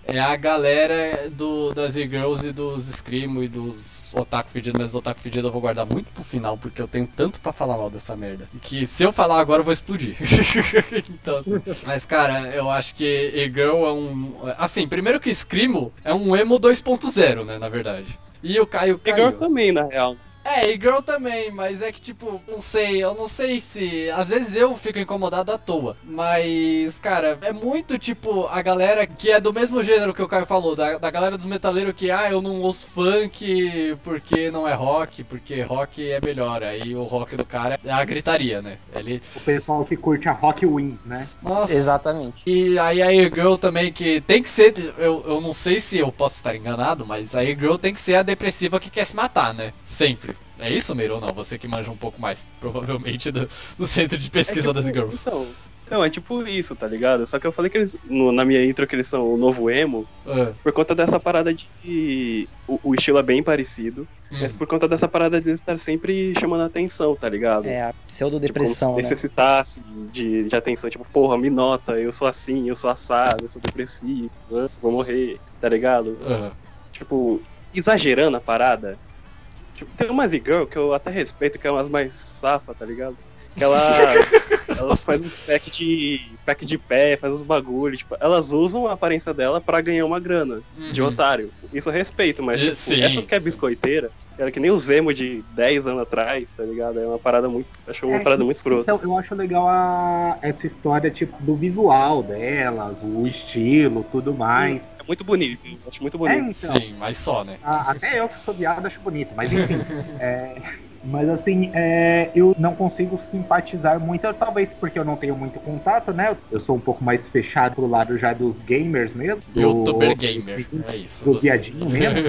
é a galera do, das e-girls e dos Screamo e dos Otaku Fedido, mas Otaku Fedido eu vou guardar muito pro final, porque eu tenho tanto pra falar mal dessa merda. Que se eu falar agora eu vou explodir. então, assim. Mas, cara, eu acho que e-girl é um. Assim, primeiro que Screamo é um emo 2.0, né, na verdade. E o Caio caiu. também, na real. É, e girl também, mas é que tipo, não sei, eu não sei se. Às vezes eu fico incomodado à toa. Mas, cara, é muito tipo a galera que é do mesmo gênero que o Caio falou, da, da galera dos metaleiros que, ah, eu não ouço funk porque não é rock, porque rock é melhor. Aí o rock do cara é a gritaria, né? Ele. O pessoal que curte a Rock Wins, né? Nossa. Exatamente. E aí a e-girl também, que tem que ser, eu, eu não sei se eu posso estar enganado, mas a e-girl tem que ser a depressiva que quer se matar, né? Sempre. É isso, Meiro, ou não? Você que manja um pouco mais, provavelmente, do, do centro de pesquisa É das tipo- girls. Então, não, é tipo isso, tá ligado? Só que eu falei que eles, no- na minha intro, que eles são o novo emo, Ah, por conta dessa parada de. O, o estilo é bem parecido, hum. mas por conta dessa parada de eles estar sempre chamando a atenção, tá ligado? É a Tipo, pseudodepressão, né? se necessitasse de, de atenção, tipo, porra, me nota, eu sou assim, eu sou assado, eu sou depressivo, né? vou morrer, tá ligado? Aham. Tipo, exagerando a parada. Tipo, tem umas e-girl que eu até respeito, que é umas mais safa, tá ligado? Que ela, elas fazem uns pack de, pack de pé, faz uns bagulho, tipo, elas usam a aparência dela pra ganhar uma grana de Uhum. otário. Isso eu respeito, mas E- tipo, sim, essas que é biscoiteira, ela que nem o Zemo de 10 anos atrás, tá ligado? É uma parada muito. Acho uma É, parada muito escrota. Então, eu acho legal a, essa história, tipo, do visual delas, o estilo, tudo mais. É muito bonito, eu acho muito É, bonito. então, Sim, mas só, né? a- até eu que sou viado acho bonito, mas enfim. é, mas assim, é, eu não consigo simpatizar muito, talvez porque eu não tenho muito contato, né? Eu sou um pouco mais fechado pro lado já dos gamers mesmo. do- Youtuber dos gamer. meninos, É isso. do viadinho mesmo.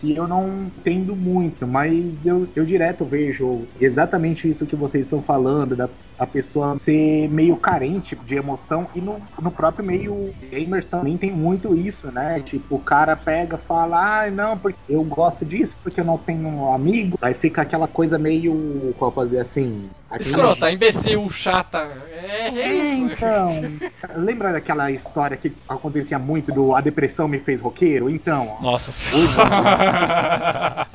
que eu não entendo muito, mas eu, eu direto vejo exatamente isso que vocês estão falando, da a pessoa ser meio carente de emoção, e no, no próprio meio gamers também tem muito isso, né? Tipo, o cara pega fala, ah, não, porque eu gosto disso, porque eu não tenho um amigo, aí fica aquela coisa meio, qual fazer assim... Escrota, imbecil, chata. É, é É, isso. então, lembra daquela história que acontecia muito do a depressão me fez roqueiro? Então, ó, Nossa senhora.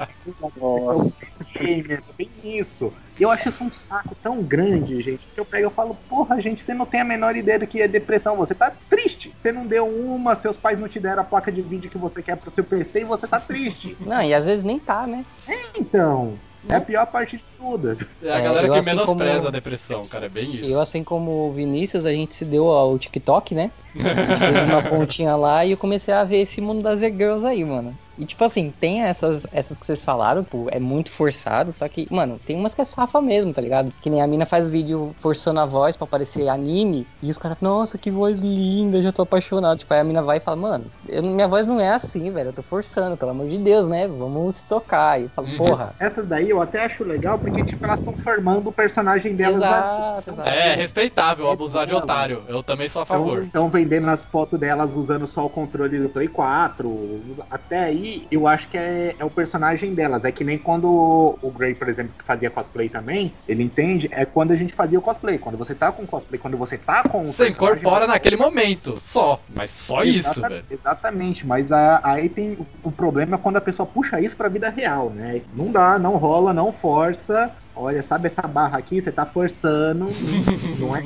Nossa. gamer, bem isso. Eu acho isso um saco tão grande, gente, que eu pego e falo, porra, gente, você não tem a menor ideia do que é depressão, você tá triste. Você não deu uma, seus pais não te deram a placa de vídeo que você quer pro seu PC e você tá triste. Não, e às vezes nem tá, né? Então, é a pior parte de todas. É a É, galera eu que assim menospreza como- a depressão, cara. É bem isso. Eu, assim como o Vinícius, a gente se deu ao TikTok, né? A gente fez uma pontinha lá e eu comecei a ver esse mundo das e-girls aí, mano. E tipo assim, tem essas, essas que vocês falaram, pô, é muito forçado, só que, mano, tem umas que é safa mesmo, tá ligado? Que nem a mina faz vídeo forçando a voz pra parecer anime, e os caras, nossa, que voz linda, já tô apaixonado. Tipo, aí a mina vai e fala, mano, eu- minha voz não é assim, velho, eu tô forçando, pelo amor de Deus, né? Vamos se tocar. E eu falo, Uhum. porra. Essas daí eu até acho legal, porque, tipo, elas estão formando o personagem delas. Exato, exato. É respeitável abusar de otário. Eu também sou a favor. Estão vendendo as fotos delas usando só o controle do Play 4. Até aí, eu acho que é, é o personagem delas. É que nem quando o Gray, por exemplo, que fazia cosplay também, ele entende, é quando a gente fazia o cosplay. Quando você tá com cosplay, quando você tá com. Você incorpora naquele momento, só. Mas só isso, Exata- velho. Exatamente, mas a- aí tem o, o problema é quando a pessoa puxa isso pra vida real, né? Não dá, não rola, não força. Olha, sabe essa barra aqui? Você tá forçando. não é?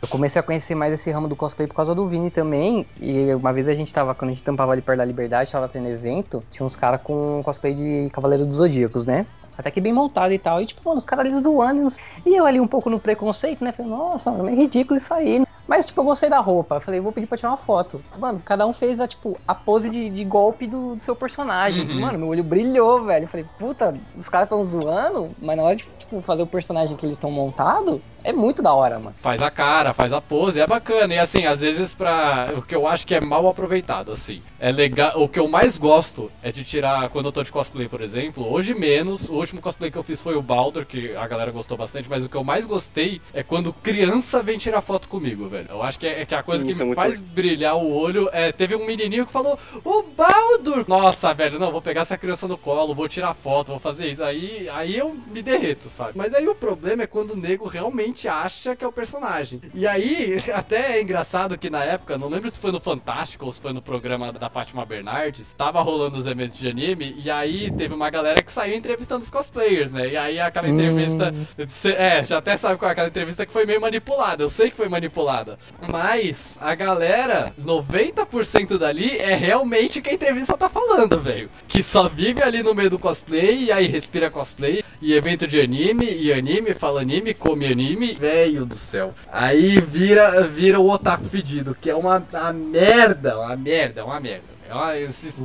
Eu comecei a conhecer mais esse ramo do cosplay por causa do Vini também. E uma vez a gente tava, quando a gente tampava ali perto da Liberdade, tava tendo evento, tinha uns caras com cosplay de Cavaleiro dos Zodíacos, né? Até que bem montado e tal. E tipo, mano, os caras ali zoando. e eu ali um pouco no preconceito, né? Falei, nossa, mano, é ridículo isso aí. né? Mas, tipo, eu gostei da roupa. Falei, vou pedir pra tirar uma foto. Mano, cada um fez a, tipo, a pose de, de golpe do, do seu personagem. Uhum. Mano, meu olho brilhou, velho. Eu falei, puta, os caras tão zoando, mas na hora de, tipo, fazer o personagem que eles estão montado, é muito da hora, mano. Faz a cara, faz a pose, é bacana. E assim, às vezes pra. O que eu acho que é mal aproveitado, assim. É legal. O que eu mais gosto é de tirar quando eu tô de cosplay, por exemplo. Hoje menos. O último cosplay que eu fiz foi o Baldur, que a galera gostou bastante, mas o que eu mais gostei é quando criança vem tirar foto comigo, velho. Eu acho que é, é que a coisa Sim, que é me muito faz brilhar o olho é. Teve um menininho que falou: O Baldur! Nossa, velho, não, vou pegar essa criança no colo, vou tirar foto, vou fazer isso. Aí, aí eu me derreto, sabe? Mas aí o problema é quando o nego realmente acha que é o personagem. E aí, até é engraçado que na época, não lembro se foi no Fantástico ou se foi no programa da Fátima Bernardes, tava rolando os eventos de anime, e aí teve uma galera que saiu entrevistando os cosplayers, né? E aí aquela entrevista. cê- É, já até sabe qual é aquela entrevista que foi meio manipulada. Eu sei que foi manipulada. Mas a galera, 90% dali é realmente o que a entrevista tá falando, velho. Que só vive ali no meio do cosplay, e aí respira cosplay, e evento de anime, e anime, fala anime, come anime. Velho do céu. Aí vira, vira o otaku fedido, que é uma, uma merda, uma merda, uma merda. É uma, esses-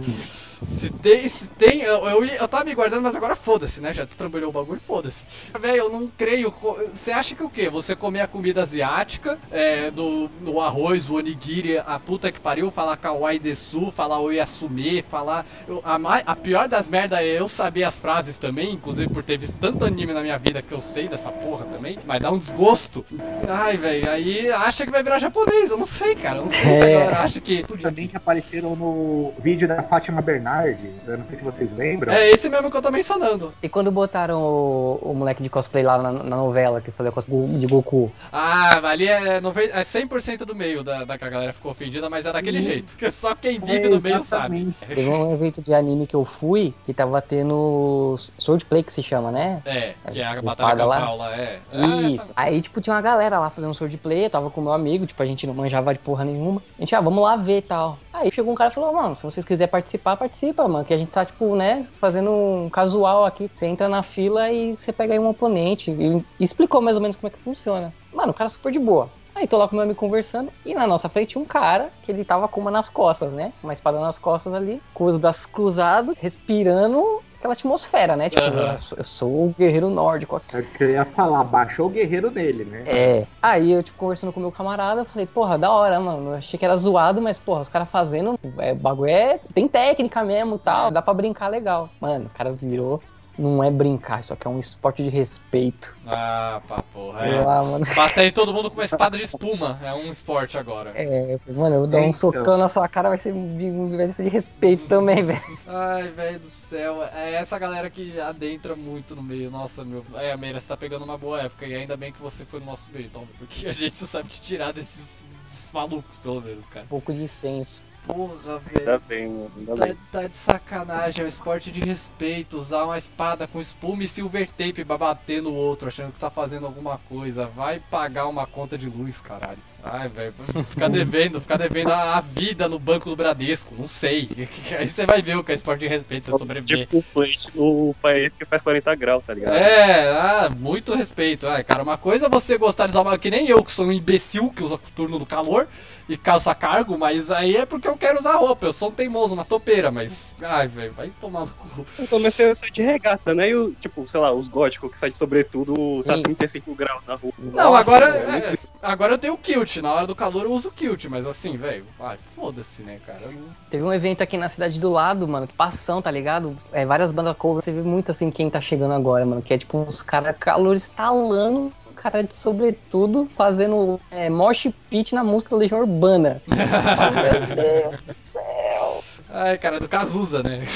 se tem, se tem, eu, eu, eu tava me guardando, mas agora foda-se, né? Já destrambelhou o bagulho, foda-se. Velho, eu não creio. Você acha que o quê? Você comer a comida asiática, é, do, no arroz, o onigiri, a puta que pariu, falar kawaii desu, falar oiasume, falar. eu- a, a pior das merdas é eu saber as frases também, inclusive por ter visto tanto anime na minha vida que eu sei dessa porra também, mas dá um desgosto. Ai, velho, aí acha que vai virar japonês, eu não sei, cara. Eu não sei se a É. galera acha que. Também que apareceram no vídeo da Fátima Bernardes, eu não sei se vocês lembram. É esse mesmo que eu tô mencionando. E quando botaram o, o moleque de cosplay lá na, na novela, que fazia cosplay de Goku, Ah, ali é, é 100% do meio da, da que a galera ficou ofendida, mas é daquele jeito. Que só quem vive É, no meio sabe. teve um evento de anime que eu fui, que tava tendo Swordplay, que se chama, né? É, que é a Espada batalha lá? campal lá, é. Ah, Isso. essa- Aí, tipo, tinha uma galera lá fazendo swordplay, eu tava com meu amigo, tipo, a gente não manjava de porra nenhuma. A gente, ah, vamos lá ver e tal. Aí chegou um cara e falou, mano, se vocês quiserem participar, participa, mano, que a gente tá, tipo, né, fazendo um casual aqui. Você entra na fila e você pega aí um oponente. E, explicou mais ou menos como é que funciona. Mano, o cara super de boa. Aí tô lá com meu amigo conversando e na nossa frente um cara que ele tava com uma nas costas, né? Uma espada nas costas ali, com os braços cruzados, respirando aquela atmosfera, né? Tipo, Aham. eu sou- eu sou o guerreiro nórdico aqui. Eu ia falar, baixou o guerreiro nele, né? É. Aí eu, tipo, conversando com o meu camarada, eu falei, porra, da hora, mano. Eu achei que era zoado, mas, porra, os caras fazendo. É, o bagulho é. Tem técnica mesmo e tal. Dá pra brincar legal. Mano, o cara virou. Não é brincar, isso aqui é um esporte de respeito. Ah, pá, porra. É. lá, mano. Bater em todo mundo com uma espada de espuma. É um esporte agora. É, mano, eu vou dar um Então. socão na sua cara, vai ser de, vai ser de respeito também, velho. Ai, velho do céu. É essa galera que adentra muito no meio. Nossa, meu. É, Meira, você tá pegando uma boa época. E ainda bem que você foi no nosso meio, Tom. Porque a gente sabe te tirar desses, desses malucos, pelo menos, cara. Um pouco de senso. Porra, velho. Ainda bem. Ainda Tá, bem. tá de sacanagem, é um esporte de respeito. Usar uma espada com espuma e silver tape pra bater no outro, achando que tá fazendo alguma coisa. Vai pagar uma conta de luz, caralho. Ai, velho, ficar devendo, ficar devendo a, a vida no banco do Bradesco, não sei. Aí você vai ver o que é esporte de respeito, você De sobreviver. plate no país que faz 40 graus, tá ligado? É, ah, muito respeito. Ai, cara, uma coisa é você gostar de usar uma. Que nem eu, que sou um imbecil que usa coturno no calor e calça cargo, mas aí é porque eu quero usar roupa. Eu sou um teimoso, uma topeira, mas. Ai, velho, vai tomar no cu. Eu comecei a sair de regata, né? E o, tipo, sei lá, os góticos que saem de sobretudo tá Sim. 35 graus na rua. Não, Nossa, agora. é é, agora eu tenho kilt. Na hora do calor eu uso kilt, mas assim, velho. Ai, foda-se, né, cara? Não- Teve um evento aqui na cidade do lado, mano, que passão, tá ligado? É, várias bandas cover, você vê muito assim quem tá chegando agora, mano, que é tipo uns caras calor estalando, cara de sobretudo, fazendo é, mosh pit na música da Legião Urbana. Meu Deus do céu. Ai, cara, do Cazuza, né?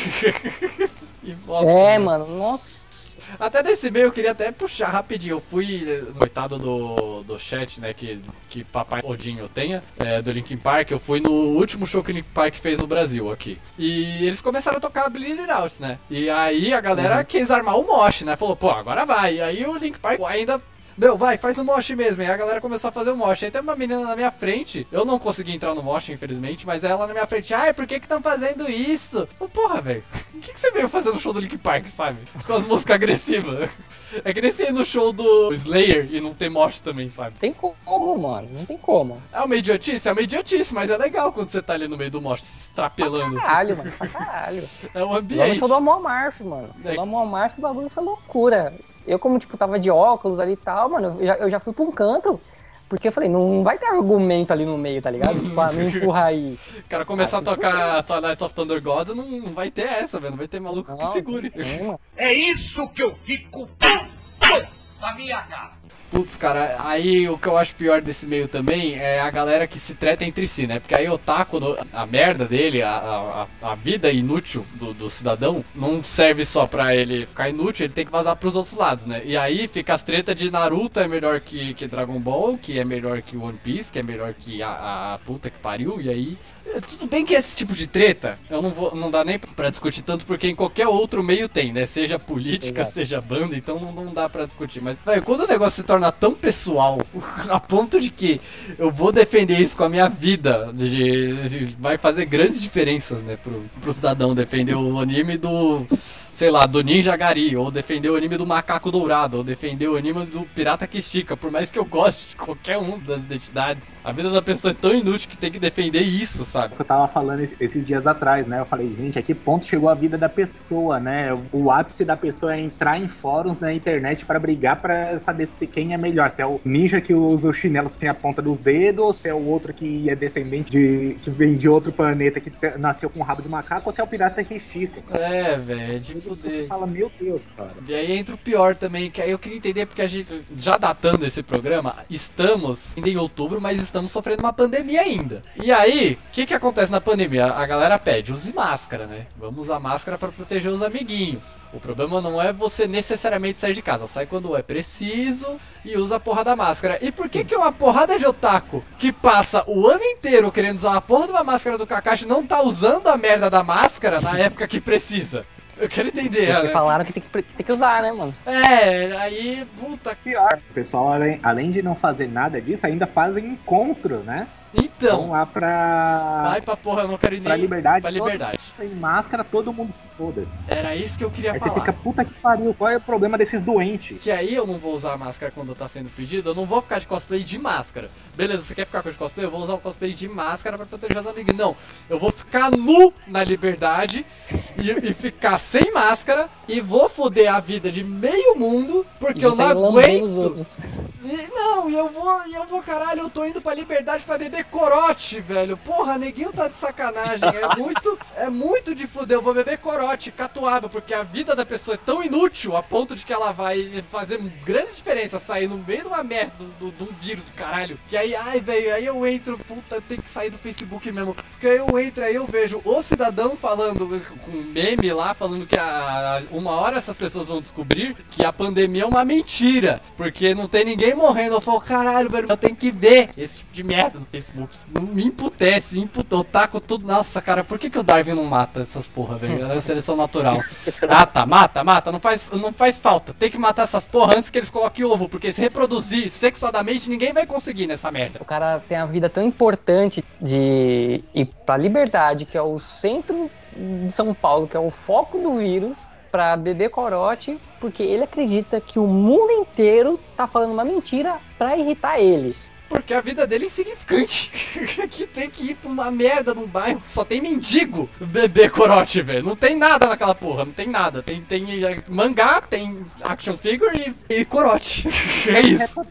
É, mano. mano, nossa. Até desse meio eu queria até puxar rapidinho. Eu fui, eh, coitado do, do chat, né, que, que papai Odinho tenha, é, do Linkin Park. Eu fui no último show que o Linkin Park fez no Brasil aqui. E eles começaram a tocar Bleed It Out, né? E aí a galera quis armar o mosh, né? Falou, pô, agora vai. E aí o Linkin Park ainda Meu, vai, faz o mosh mesmo. E a galera começou a fazer o mosh. Aí tem uma menina na minha frente. Eu não consegui entrar no mosh, infelizmente, mas ela na minha frente. Ai, por que que estão fazendo isso? Eu, porra, velho. O que, que você veio fazer no show do Link Park, sabe? Com as músicas agressivas. É que nem você ir no show do Slayer e não ter mosh também, sabe? Tem como, mano. Não tem como. É uma idiotice? É uma idiotice, mas é legal quando você tá ali no meio do mosh se estrapelando. Caralho, mano. Pra caralho. É um ambiente. show do Amor Amarth, mano. É. Do Amor Amarth, o bagulho foi loucura. Eu, como, tipo, tava de óculos ali e tal, mano, eu já, eu já fui pra um canto. Porque eu falei, não vai ter argumento ali no meio, tá ligado? Pra me empurrar aí. O cara começar a tocar Twilight of Thunder Gods, não, vai ter essa, velho. Não vai ter maluco que Não, segure. não tem, mano. É isso que eu fico na minha cara. Putz, cara, aí o que eu acho pior desse meio também é a galera que se treta entre si, né? Porque aí o Taco, a merda dele, a, a, a vida inútil do, do cidadão, não serve só pra ele ficar inútil, ele tem que vazar pros outros lados, né? E aí fica as tretas de Naruto é melhor que, que Dragon Ball, que é melhor que One Piece, que é melhor que a, a puta que pariu, e aí. é, Tudo bem que esse tipo de treta, eu não vou. não dá nem pra discutir tanto, porque em qualquer outro meio tem, né? Seja política, Exato. seja banda, então não, não dá pra discutir. Mas, velho, quando o negócio se torna tão pessoal, a ponto de que eu vou defender isso com a minha vida, de, de- vai fazer grandes diferenças, né, pro, pro cidadão defender o anime do, sei lá, do Ninja Gari, ou defender o anime do Macaco Dourado, ou defender o anime do Pirata que Estica, por mais que eu goste de qualquer um das identidades, a vida da pessoa é tão inútil que tem que defender isso, sabe? Eu tava falando esse- esses dias atrás, né? Eu falei, gente, a que ponto chegou a vida da pessoa, né? O ápice da pessoa é entrar em fóruns na internet pra brigar pra saber se quem é melhor. Se é o ninja que usa o chinelo sem a ponta dos dedos, ou se é o outro que é descendente de. que vem de outro planeta que nasceu com rabo de macaco, ou se é o pirata que estica. É, velho, é fuder. fala, meu Deus, cara. E aí entra o pior também, que aí eu queria entender, porque a gente, já datando esse programa, estamos ainda em outubro, mas estamos sofrendo uma pandemia ainda. E aí, o que que acontece na pandemia? A galera pede, use máscara, né? Vamos usar máscara para proteger os amiguinhos. O problema não é você necessariamente sair de casa, sai quando é preciso e usa a porra da máscara. E por que que uma porrada de otaku que passa o ano inteiro querendo usar a porra de uma máscara do Kakashi não tá usando a merda da máscara na época que precisa? Eu quero entender, Porque né? falaram que tem que, que tem que usar, né, mano? É, aí, puta. Pior, o pessoal, além, além de não fazer nada disso, ainda fazem encontro, né? Então, lá pra. vai pra porra, eu não quero ir pra nem liberdade. pra liberdade. Todo mundo sem máscara, todo mundo se foda. Era isso que eu queria Aí você falar. fica, puta que pariu, qual é o problema desses doentes? Que aí eu não vou usar a máscara quando tá sendo pedido, eu não vou ficar de cosplay de máscara. Beleza, você quer ficar com de cosplay? Eu vou usar o cosplay de máscara pra proteger os amigos. Não, eu vou ficar nu na liberdade e, e ficar sem máscara e vou foder a vida de meio mundo porque eu não os aguento. E, não, e eu vou, e eu vou, caralho, eu tô indo pra liberdade pra beber corote, velho. Porra, neguinho tá de sacanagem. É muito, é muito de fuder. Eu vou beber corote, catuaba, porque a vida da pessoa é tão inútil a ponto de que ela vai fazer grande diferença sair no meio de uma merda, de um vírus do caralho. Que aí, ai, velho, aí eu entro, puta, eu tenho que sair do Facebook mesmo. Porque aí eu entro, aí eu vejo o cidadão falando com um meme lá, falando que a, uma hora essas pessoas vão descobrir que a pandemia é uma mentira. Porque não tem ninguém morrendo. Eu falo, caralho, velho, eu tenho que ver esse tipo de merda no Facebook. Me imputece, imputa. Eu taco tudo. Nossa, cara, por que, que o Darwin não mata essas porra, velho? É seleção natural. Ah, tá, mata, mata. Não faz, não faz falta. Tem que matar essas porra antes que eles coloquem ovo. Porque se reproduzir sexuadamente, ninguém vai conseguir nessa merda. O cara tem a vida tão importante de ir pra liberdade, que é o centro de São Paulo, que é o foco do vírus, pra beber corote, porque ele acredita que o mundo inteiro tá falando uma mentira pra irritar ele. Porque a vida dele é insignificante. que tem que ir pra uma merda num bairro que só tem mendigo beber corote, velho. Não tem nada naquela porra, não tem nada. Tem, tem eh, mangá, tem action figure e, e corote. é isso.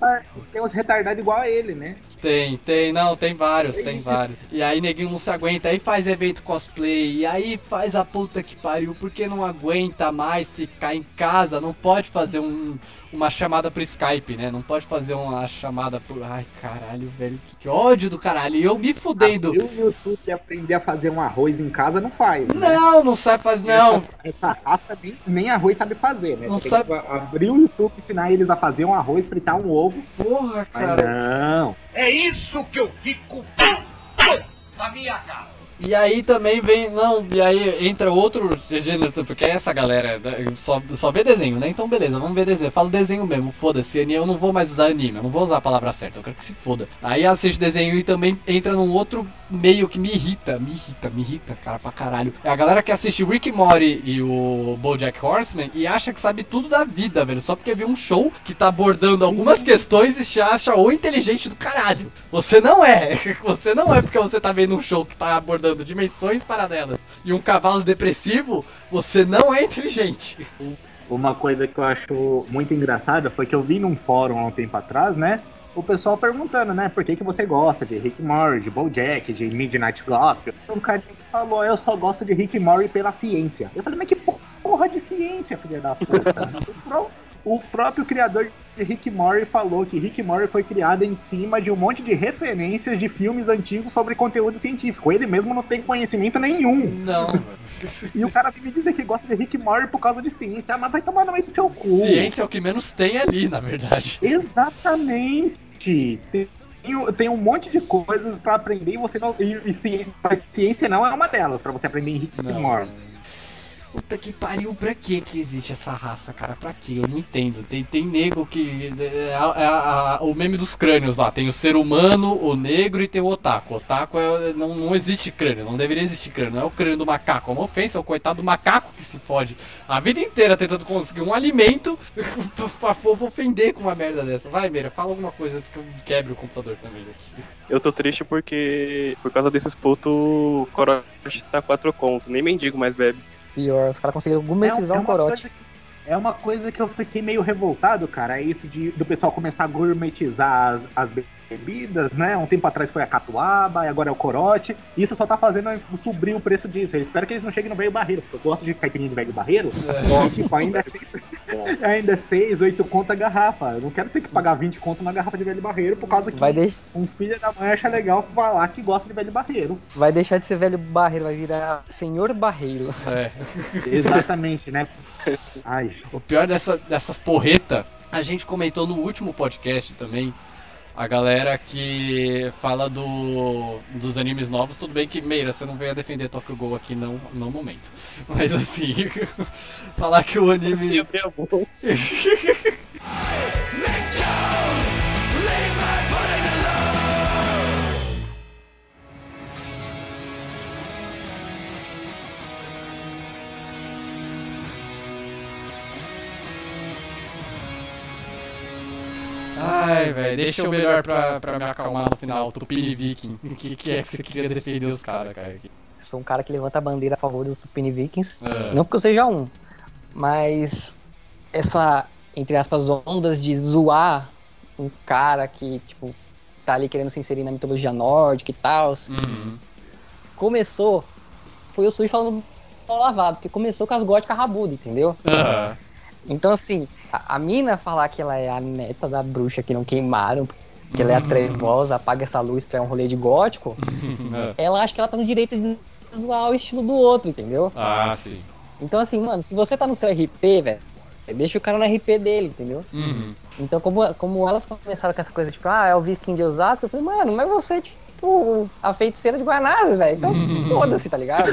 Tem uns retardados igual a ele, né? Tem, tem, não, tem vários, tem vários. E aí neguinho não se aguenta, aí faz evento cosplay, e aí faz a puta que pariu, porque não aguenta mais ficar em casa, não pode fazer um, uma chamada pro Skype, né? Não pode fazer uma chamada por. Ai, caralho, velho, que, que ódio do caralho. E eu me fudendo. E o YouTube e aprender a fazer um arroz em casa não faz. né? Não, não sabe fazer, não. Essa raça nem, nem arroz sabe fazer, né? Não Você sabe- abrir o YouTube e ensinar eles a fazer um arroz, fritar um ovo. Porra, Mas cara. não. É isso que eu fico na minha cara. E aí também vem. Não, e aí entra outro gênero, porque essa galera né, só, só vê desenho, né? Então beleza, vamos ver desenho. Eu falo desenho mesmo, foda-se. Eu não vou mais usar anime, eu não vou usar a palavra certa, eu quero que se foda. Aí assiste desenho e também entra num outro meio que me irrita, me irrita, me irrita, cara, pra caralho. É a galera que assiste Rick Mori e o Bojack Horseman e acha que sabe tudo da vida, velho, só porque viu um show que tá abordando algumas questões e se acha o inteligente do caralho. Você não é, você não é porque você tá vendo um show que tá abordando dimensões paralelas e um cavalo depressivo, você não é inteligente. Uma coisa que eu acho muito engraçada foi que eu vi num fórum há um tempo atrás, né? O pessoal perguntando, né? Por que, que você gosta de Rick Mori, de BoJack, de Midnight Gospel? Um cara falou, eu só gosto de Rick Mori pela ciência. Eu falei, mas que porra de ciência, filha da puta? o próprio criador de Rick Mori falou que Rick Mori foi criado em cima de um monte de referências de filmes antigos sobre conteúdo científico. Ele mesmo não tem conhecimento nenhum. Não, E o cara me dizer que gosta de Rick Mori por causa de ciência. Ah, mas vai tomar no meio do seu cu. Ciência é o que menos tem ali, na verdade. Exatamente. Tem, tem um monte de coisas para aprender e você não. E, e ciência, ciência não é uma delas para você aprender em Rick Mori. Puta que pariu, pra que que existe essa raça, cara? Pra que? Eu não entendo. Tem, tem nego que. É, é, é, o meme dos crânios lá. Tem o ser humano, o negro e tem o otaku. O otaku é, não, não existe crânio, não deveria existir crânio. Não é o crânio do macaco, é uma ofensa, é o coitado do macaco que se fode a vida inteira tentando conseguir um alimento pra povo ofender com uma merda dessa. Vai, Meira, fala alguma coisa antes que eu quebre o computador também. Eu tô triste porque, por causa desses putos, o Corote tá quatro conto. Nem mendigo mais bebe. Pior, os caras conseguiram gourmetizar é, um corote. Que, é uma coisa que eu fiquei meio revoltado, cara. É isso de, do pessoal começar a gourmetizar as, as bebidas, né? Um tempo atrás foi a catuaba, e agora é o corote. Isso só tá fazendo subir o preço disso. Eu espero que eles não cheguem no velho barreiro, porque eu gosto de caipirinha de velho barreiro. É. Tipo, ainda é, seis, ainda é 6, 8 conto a garrafa. Eu não quero ter que pagar 20 conto na garrafa de velho barreiro por causa que vai deix... um filho da mãe acha legal falar que gosta de velho barreiro. Vai deixar de ser velho barreiro, vai virar senhor barreiro. É. Exatamente, né? Ai. O pior dessa, dessas porreta, a gente comentou no último podcast também a galera que fala do, dos animes novos, tudo bem que, Meira, você não veio a defender Tokyo Ghoul aqui não, no momento. Mas assim, falar que o anime. velho, deixa o melhor pra, pra me acalmar no final. Tupini Viking. O que, que é que você queria defender os caras, cara? Sou um cara que levanta a bandeira a favor dos Tupini Vikings. É. Não porque eu seja um, mas essa, entre aspas, ondas de zoar um cara que, tipo, tá ali querendo se inserir na mitologia nórdica e tal. Uhum. Começou, foi o Suji falando lavado, porque começou com as góticas rabudas, entendeu? Uhum. Então, assim, a, a mina falar que ela é a neta da bruxa que não queimaram, que ela é a trevosa, apaga essa luz pra um rolê de gótico, ela acha que ela tá no direito de zoar o estilo do outro, entendeu? Ah, sim. Então, assim, mano, se você tá no seu RP, velho, deixa o cara no RP dele, entendeu? Uhum. Então, como, como elas começaram com essa coisa, tipo, ah, é o Viking de Osasco, eu falei, mano, mas você, tipo, tipo, a feiticeira de Guanás, velho. Então, foda-se, tá ligado?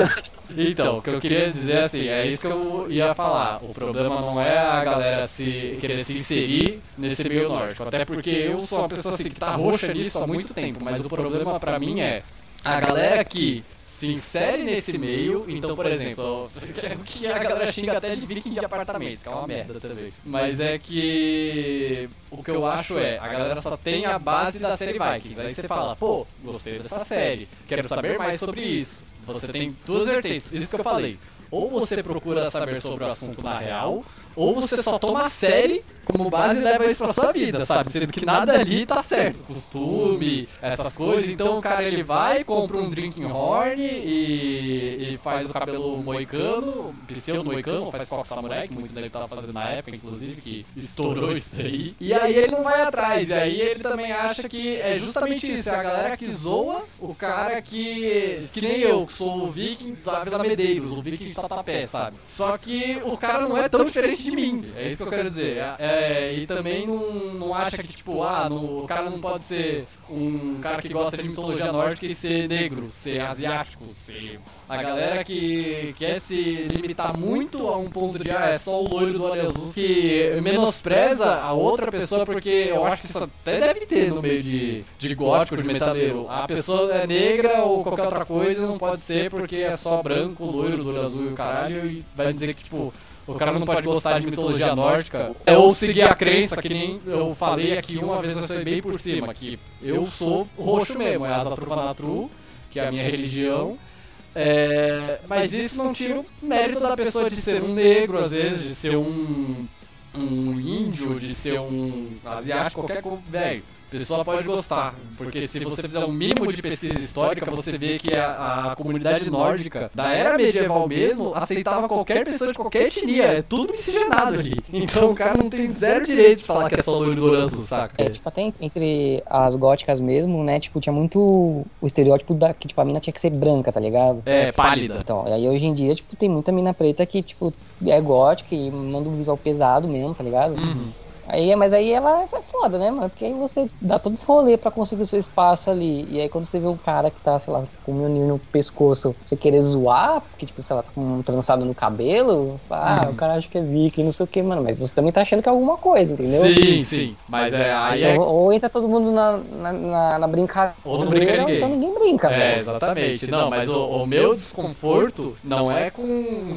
Então, o que eu queria dizer assim, é isso que eu ia falar. O problema não é a galera se querer se inserir nesse meio nórdico. Até porque eu sou uma pessoa assim que tá roxa nisso há muito tempo, mas o problema para mim é a galera que se insere nesse meio, então, por exemplo, que a galera xinga até de viking de apartamento, que é uma merda também. Mas é que o que eu acho é, a galera só tem a base da série Vikings. Aí você fala, pô, gostei dessa série, quero saber mais sobre isso. Você tem duas vertentes, isso que eu falei. Ou você procura saber sobre o assunto na real, ou você só toma a série como base e leva isso pra sua vida, sabe? Sendo que nada ali tá certo. Costume, essas coisas. Então o cara ele vai, compra um drinking horn e, e faz o cabelo moicano, pseudo moicano, faz coque samurai, que muito dele tava fazendo na época, inclusive, que estourou isso daí. E aí ele não vai atrás, e aí ele também acha que é justamente isso, é a galera que zoa o cara que. que nem eu, que sou o viking da Vila Medeiros, o viking de Tatuapé, sabe? Só que o cara não é tão diferente de mim. É isso que eu quero dizer. É, e também não, não acha que, tipo, ah, no, o cara não pode ser um cara que gosta de mitologia nórdica e ser negro, ser asiático, ser. A galera que quer se limitar muito a um ponto de, ah, é só o loiro do olho azul, que menospreza a outra pessoa, porque eu acho que isso até deve ter no meio de, de gótico, de metaleiro. A pessoa é negra ou qualquer outra coisa, não pode ser porque é só branco, loiro, do olho azul e o caralho, e vai dizer que, tipo, o cara não pode gostar de mitologia nórdica ou seguir a crença, que nem eu falei aqui uma vez, eu sei bem por cima, que eu sou roxo mesmo, é Asa Truvanatru, que é a minha religião. É, mas isso não tira o mérito da pessoa de ser um negro, às vezes, de ser um, um índio, de ser um asiático, qualquer coisa, velho. Pessoa pode gostar, porque se você fizer um mínimo de pesquisa histórica, você vê que a, a, comunidade nórdica da era medieval mesmo aceitava qualquer pessoa de qualquer etnia, é tudo miscigenado ali. Então o cara não tem zero direito de falar que é só loiro do azul, saca? É, tipo, até entre as góticas mesmo, né, tipo, tinha muito o estereótipo da que, tipo, a mina tinha que ser branca, tá ligado? É, pálida. Então, aí hoje em dia, tipo, tem muita mina preta que, tipo, é gótica e manda um visual pesado mesmo, tá ligado? Uhum. Aí, mas aí ela é foda, né, mano? Porque aí você dá todo esse rolê pra conseguir o seu espaço ali. E aí quando você vê um cara que tá, sei lá, com o mionir no pescoço, você querer zoar, porque, tipo, sei lá, tá com um trançado no cabelo, ah, Uhum. o cara acha que é viking, não sei o que, mano. Mas você também tá achando que é alguma coisa, entendeu? Sim, sim. Mas é, aí é. Então, ou entra todo mundo na, na, na, na brincadeira, Ou não brinca ninguém. então ninguém brinca, É, exatamente. Não, mas o, o meu desconforto não é com,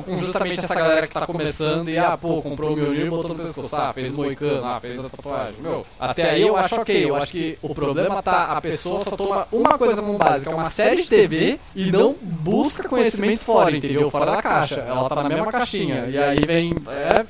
com justamente essa galera que tá começando e, ah, pô, comprou o meu e botou no pescoço, ah, fez o moicano, ah, fez a tatuagem. Meu, até aí eu acho ok. Eu acho que o problema tá, a pessoa só toma uma coisa como base, que é uma série de TV e não busca conhecimento fora, entendeu? Fora da caixa. Ela tá na mesma caixinha. E aí vem.